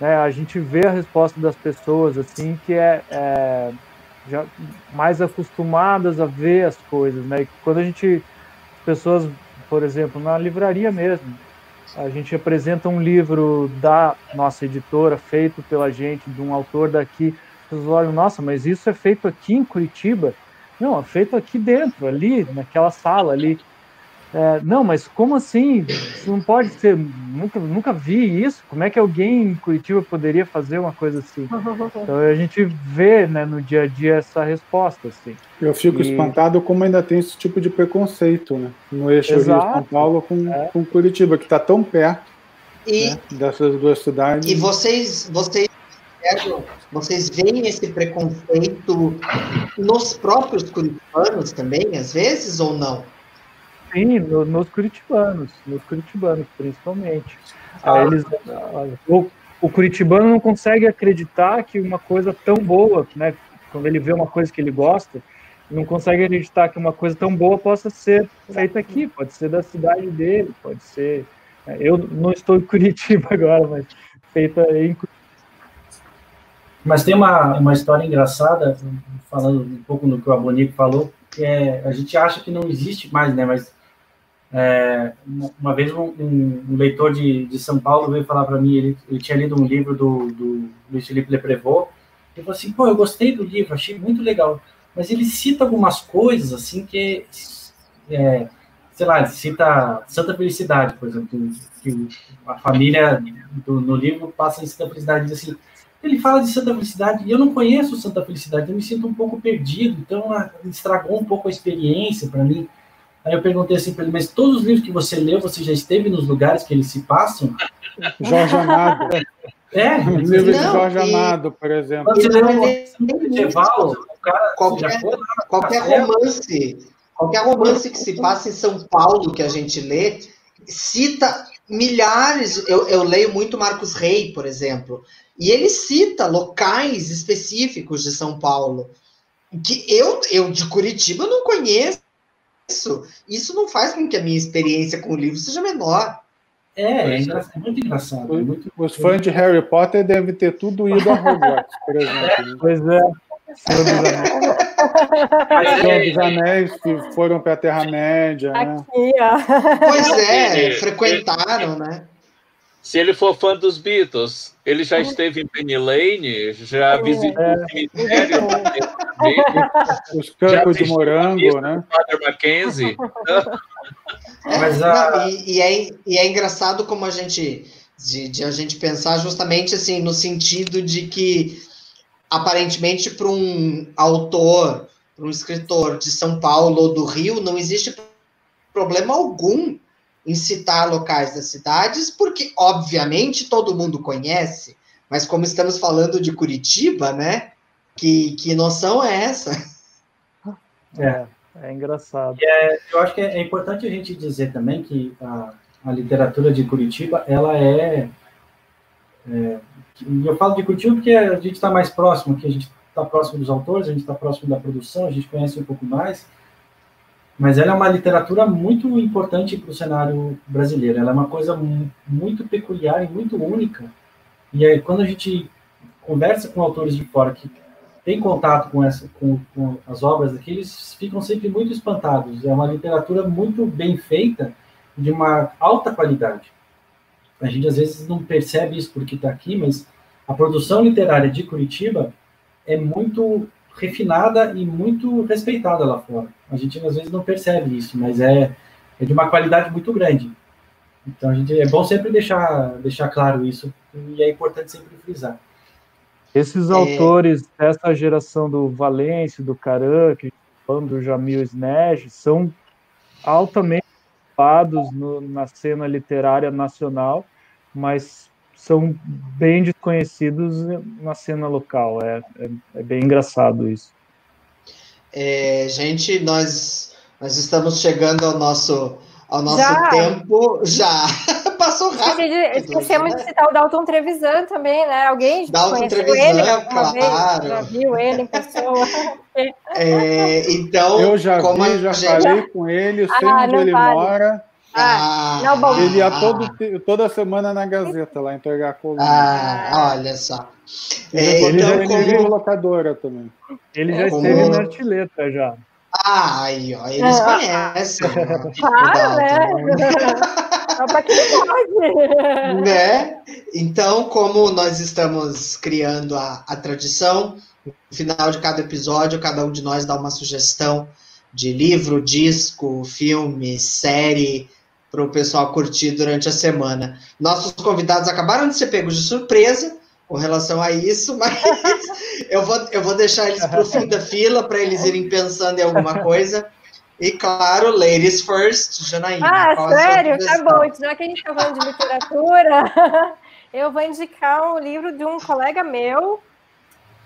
né, a gente vê a resposta das pessoas assim que é, é já mais acostumadas a ver as coisas, né? E quando a gente pessoas, por exemplo, na livraria mesmo, a gente apresenta um livro da nossa editora feito pela gente, de um autor daqui, as pessoas olham, nossa, mas isso é feito aqui em Curitiba? Não, é feito aqui dentro, ali, naquela sala ali. É, não, mas como assim? Isso não pode ser. Nunca, nunca vi isso. Como é que alguém em Curitiba poderia fazer uma coisa assim? Então a gente vê né, no dia a dia essa resposta. Assim. Eu fico e... espantado como ainda tem esse tipo de preconceito né, no eixo Rio-São Paulo com, é. com Curitiba, que está tão perto e, né, dessas duas cidades. E vocês, vocês vocês veem esse preconceito nos próprios curitibanos também, às vezes, ou não? Sim, no, nos curitibanos, nos curitibanos, principalmente. Ah. Eles, o, o curitibano não consegue acreditar que uma coisa tão boa, né, quando ele vê uma coisa que ele gosta, não consegue acreditar que uma coisa tão boa possa ser feita aqui, pode ser da cidade dele, pode ser. Né, eu não estou em Curitiba agora, mas feita em Curitiba mas tem uma, uma história engraçada, falando um pouco no que o Abonico falou, que é, a gente acha que não existe mais, né? Mas é, uma vez um, um, leitor de, de São Paulo veio falar para mim, ele, ele tinha lido um livro do, do Luiz Felipe Leprevot, e falou assim, pô, eu gostei do livro, achei muito legal, mas ele cita algumas coisas, assim, que, é, sei lá, ele cita Santa Felicidade, por exemplo, que a família do, no livro passa em Santa Felicidade, diz assim, ele fala de Santa Felicidade e eu não conheço Santa Felicidade, eu me sinto um pouco perdido, então ah, estragou um pouco a experiência para mim. Aí eu perguntei assim para ele, mas todos os livros que você leu, você já esteve nos lugares que eles se passam? Jorge Amado. É, o livro de Jorge e... Amado, por exemplo. Você leu um medieval, qualquer, qualquer romance, qualquer romance que se passa em São Paulo que a gente lê, cita milhares. Eu, eu leio muito Marcos Rey, por exemplo. E ele cita locais específicos de São Paulo que eu, eu de Curitiba não conheço. Isso não faz com que a minha experiência com o livro seja menor. É, é, é muito engraçado. É muito... Os fãs de Harry Potter devem ter tudo ido a Hogwarts, por exemplo. Pois é. Senhor dos Anéis, Senhor dos Anéis que foram para a Terra-média. Né? Aqui, ó. Pois é, frequentaram, né? Se ele for fã dos Beatles, ele já esteve em Penny Lane, já é. visitou é. o cemitério, os campos de morango, né? Father Mackenzie. Mas, a... Não, e, e, é, e é engraçado como a gente de, de, a gente pensar justamente assim no sentido de que aparentemente para um autor, para um escritor de São Paulo ou do Rio, não existe problema algum em citar locais das cidades, porque, obviamente, todo mundo conhece, mas como estamos falando de Curitiba, né? Que, que noção é essa? É, é engraçado. É, eu acho que é, importante a gente dizer também que a, a literatura de Curitiba, ela é, é eu falo de Curitiba porque a gente está mais próximo, que a gente está próximo dos autores, a gente está próximo da produção, a gente conhece um pouco mais, mas ela é uma literatura muito importante para o cenário brasileiro. Ela é uma coisa muito peculiar e muito única. E aí, quando a gente conversa com autores de fora que têm contato com, essa, com, com as obras daqui, eles ficam sempre muito espantados. É uma literatura muito bem feita, de uma alta qualidade. A gente às vezes não percebe isso porque está aqui, mas a produção literária de Curitiba é muito refinada e muito respeitada lá fora. A gente às vezes não percebe isso, mas é, é de uma qualidade muito grande. Então a gente é bom sempre deixar deixar claro isso e é importante sempre frisar. Esses é... autores dessa geração do Valência, do Caran, que do Jamil Snej, são altamente ocupados na cena literária nacional, mas são bem desconhecidos na cena local. É, é, é bem engraçado isso. É, gente, nós, nós estamos chegando ao nosso, ao nosso já. tempo. Já! Passou rápido. Esquecemos né? de citar o Dalton Trevisan também, né? Alguém Dalton Trevisan, ele claro. Vez, já viu ele em pessoa. É, então, eu já vi, já gente... falei com ele, sei ah, onde ele vale. mora. Ah, não, bom. Ele ia todo, toda semana na Gazeta lá entregar a coluna. Ah, olha só. É, ele então, já esteve como... locadora também. Ele já como... esteve na Artileta já. Ah, aí, ó, eles ah, conhecem. Claro, né? Só que pode. Né? Então, como nós estamos criando a, a tradição, no final de cada episódio, cada um de nós dá uma sugestão de livro, disco, filme, série, para o pessoal curtir durante a semana. Nossos convidados acabaram de ser pegos de surpresa com relação a isso, mas eu, vou, eu vou deixar eles para o fim da fila para eles irem pensando em alguma coisa. E claro, ladies first, Janaína. Ah, sério? Tá bom. Já que a gente está falando de literatura, eu vou indicar um livro de um colega meu.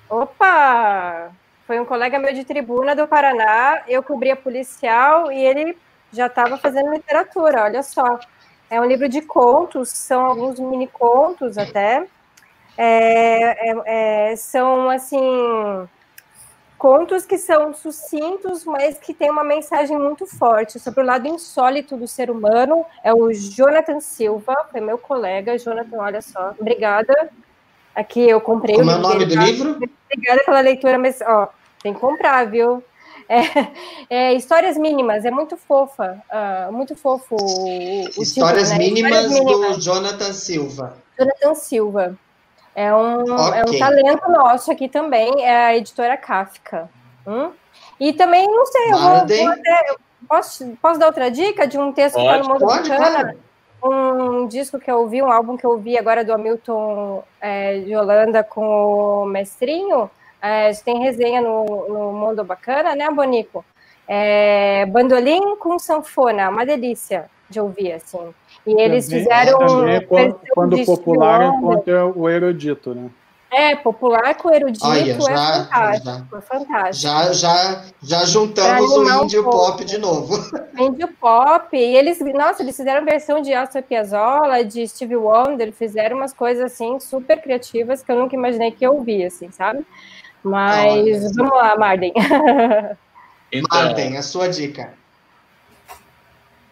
Opa! Foi um colega meu de tribuna do Paraná. Eu cobria policial e ele já estava fazendo literatura, olha só. É um livro de contos, são alguns mini contos até. É, é, é, são assim contos que são sucintos, mas que têm uma mensagem muito forte sobre o lado insólito do ser humano. É o Jonathan Silva, foi meu colega, Jonathan, olha só. Obrigada. Aqui eu comprei. Como é o nome do livro? Obrigada pela leitura, mas ó, tem que comprar, viu? É, é, Histórias Mínimas, é muito fofa, uh, muito fofo. O, o Histórias, título, né? mínimas Histórias Mínimas do Jonathan Silva. Jonathan Silva. É um, okay. é um talento nosso aqui também, é a editora Kafka. Hum? E também, não sei, eu vou, vou até, posso, posso dar outra dica de um texto pode, que está no Mundo pode, Bacana? Um disco que eu ouvi, um álbum que eu ouvi agora do Hamilton é, de Holanda com o Mestrinho, é, tem resenha no, no Mundo Bacana, né, Bonico? É, bandolim com sanfona, uma delícia de ouvir, assim. E eles também, fizeram. Também, quando, quando popular encontra o erudito, né? É, popular com erudito Olha, é fantástico, já, é fantástico. Já, já, já juntamos o índio um pop de novo. Índio pop, e eles, nossa, eles fizeram versão de Astor Piazzolla, de Stevie Wonder, fizeram umas coisas assim super criativas que eu nunca imaginei que eu ouvia, assim, sabe? Mas vamos lá, Marden. Então, Marden, a sua dica.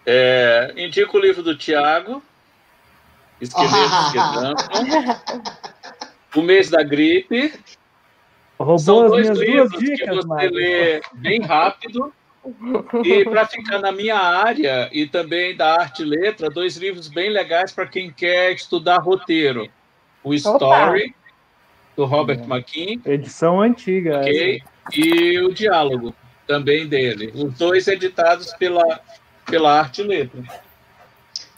É, indico o livro do Tiago, Esqueleto Esqueleto. o mês da gripe. Roubou São dois livros dicas, que você Marden. lê bem rápido. E para ficar na minha área e também da arte e letra, dois livros bem legais para quem quer estudar roteiro. O Story, Opa do Robert é. McKean. Edição antiga. Okay? E o Diálogo, também dele. Os dois editados pela, pela Arte Letra.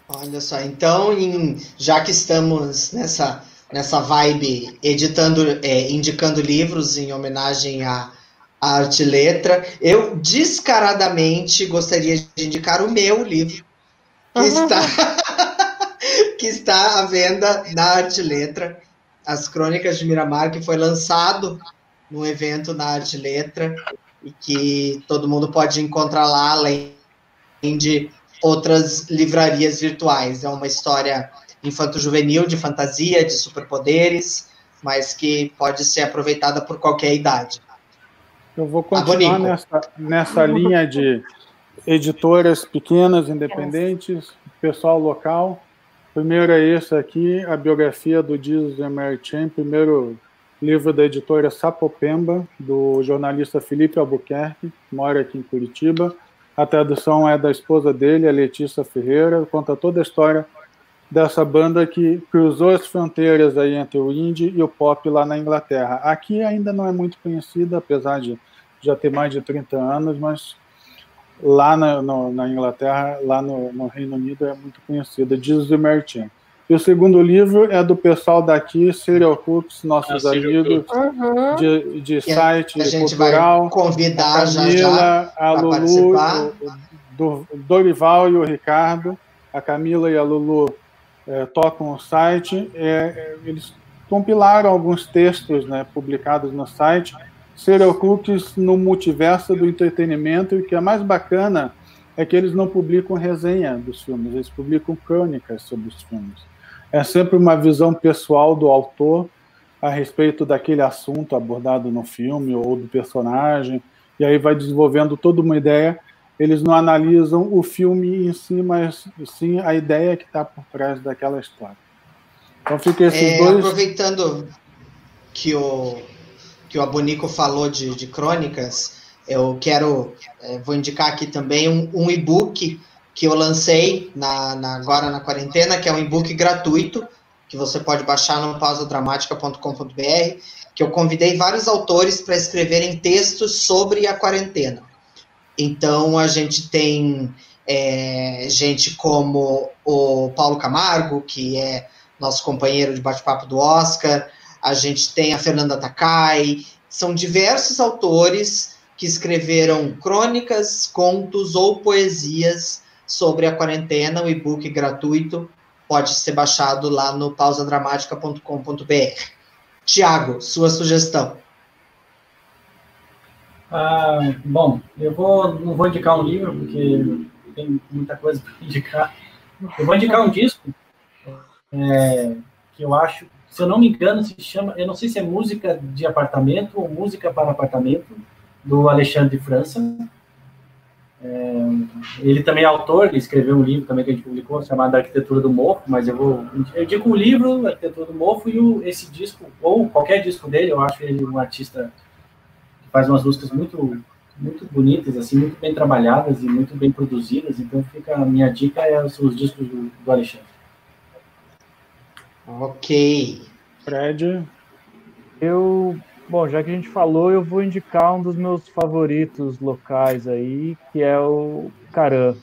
Olha só, então, em, já que estamos nessa, nessa vibe, editando, é, indicando livros em homenagem à, à arte e letra, eu descaradamente gostaria de indicar o meu livro, que, uhum. está, que está à venda na arte e letra, as Crônicas de Miramar, que foi lançado no evento na Arte Letra e que todo mundo pode encontrar lá, além de outras livrarias virtuais. É uma história infanto-juvenil, de fantasia, de superpoderes, mas que pode ser aproveitada por qualquer idade. Eu vou continuar nessa, nessa linha de, editoras pequenas, independentes, pessoal local. Primeiro é esse aqui, a biografia do Jesus Emery Chen, primeiro livro da editora Sapopemba, do jornalista Felipe Albuquerque, que mora aqui em Curitiba. A tradução é da esposa dele, a Letícia Ferreira, conta toda a história dessa banda que cruzou as fronteiras aí entre o indie e o pop lá na Inglaterra. Aqui ainda não é muito conhecida, apesar de já ter mais de 30 anos, mas lá na, no, na Inglaterra, lá no, no, Reino Unido, é muito conhecida, diz o Martin. E o segundo livro é do pessoal daqui, Serial Cooks, nossos ah, amigos uhum. de, de site a gente cultural. Vai convidar a Camila, já, já a Lulu, o, Dorival e o Ricardo. A Camila e a Lulu é, tocam o site. É, eles compilaram alguns textos né, publicados no site serial cookies no multiverso do entretenimento e o que é mais bacana é que eles não publicam resenha dos filmes, eles publicam crônicas sobre os filmes. É sempre uma visão pessoal do autor a respeito daquele assunto abordado no filme ou do personagem, e aí vai desenvolvendo toda uma ideia. Eles não analisam o filme em si, mas sim a ideia que está por trás daquela história. Então fica esses é, dois. Aproveitando que o que o Abonico falou de, de crônicas, eu quero, é, vou indicar aqui também um, um e-book que eu lancei na, na, agora na quarentena, que é um e-book gratuito, que você pode baixar no pausadramática.com.br, que eu convidei vários autores para escreverem textos sobre a quarentena. Então, a gente tem é, gente como o Paulo Camargo, que é nosso companheiro de bate-papo do Oscar, a gente tem a Fernanda Takai, são diversos autores que escreveram crônicas, contos ou poesias sobre a quarentena, o e-book gratuito pode ser baixado lá no pausadramática.com.br. Tiago, sua sugestão. Ah, bom, eu vou, não vou indicar um livro, porque tem muita coisa para indicar. Eu vou indicar um disco é, que eu acho se eu não me engano, se chama, eu não sei se é música de apartamento ou música para apartamento, do Alexandre de França. É, ele também é autor, ele escreveu um livro também que a gente publicou, chamado Arquitetura do Morro, mas eu vou. Eu digo o livro, Arquitetura do Morro, e o, esse disco, ou qualquer disco dele, eu acho ele um artista que faz umas músicas muito muito bonitas, assim, muito bem trabalhadas e muito bem produzidas, então fica a minha dica é os, os discos do, do Alexandre. Ok. Fred? Eu, bom, já que a gente falou, eu vou indicar um dos meus favoritos locais aí, que é o Caran.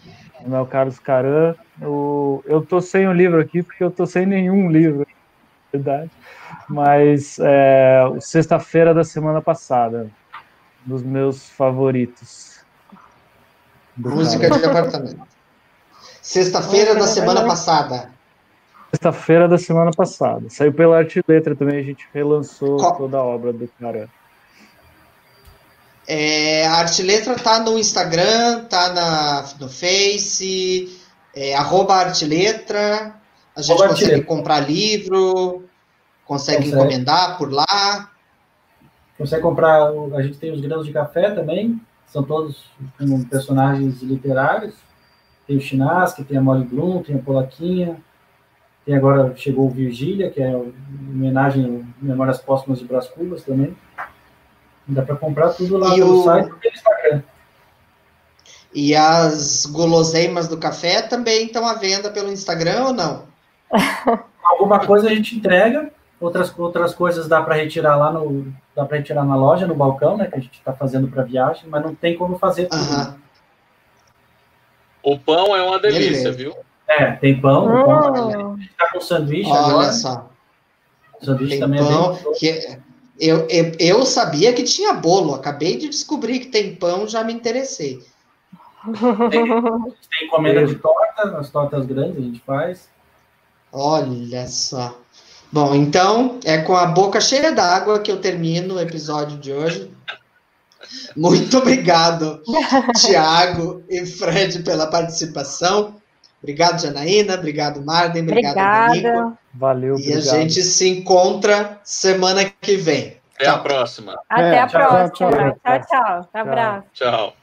O meu Carlos Caran. O, eu tô sem o livro aqui, porque eu tô sem nenhum livro, na verdade. Mas é, sexta-feira da semana passada, dos meus favoritos. Música de apartamento. Sexta-feira da semana passada sexta-feira da semana passada. Saiu pela Arte Letra também, a gente relançou Qual? toda a obra do cara. É, a Arte Letra tá no Instagram, tá na, no Face, é, arroba Arte Letra. A gente arroba consegue comprar livro, consegue, consegue encomendar por lá. Consegue comprar, a gente tem os grãos de café também, são todos com personagens literários. Tem o Chinaski, tem a Molly Bloom, tem a Polaquinha, tem agora, chegou o Virgília, que é homenagem Memórias Póstumas de Brás Cubas também. Dá para comprar tudo lá e no o... site e no Instagram. E as guloseimas do café também estão à venda pelo Instagram ou não? Alguma coisa a gente entrega, outras, outras coisas dá para retirar lá no. Dá para retirar na loja, no balcão, né? Que a gente está fazendo para viagem, mas não tem como fazer tudo. Uh -huh. O pão é uma delícia, Beleza. viu? É, tem pão. Oh. pão a gente tá com sanduíche Olha agora. só. O sanduíche tem também é pão, é bem que eu, eu, eu sabia que tinha bolo. Acabei de descobrir que tem pão, já me interessei. Tem, tem encomenda de torta, as tortas grandes a gente faz. Olha só. Bom, então é com a boca cheia d'água que eu termino o episódio de hoje. Muito obrigado, Tiago e Fred, pela participação. Obrigado, Janaína. Obrigado, Marden. Obrigado, Obrigada. Valeu, E obrigado. a gente se encontra semana que vem. Até tchau. a próxima. Até é, a tchau, próxima. Tchau, tchau. tchau. Abraço. Tchau.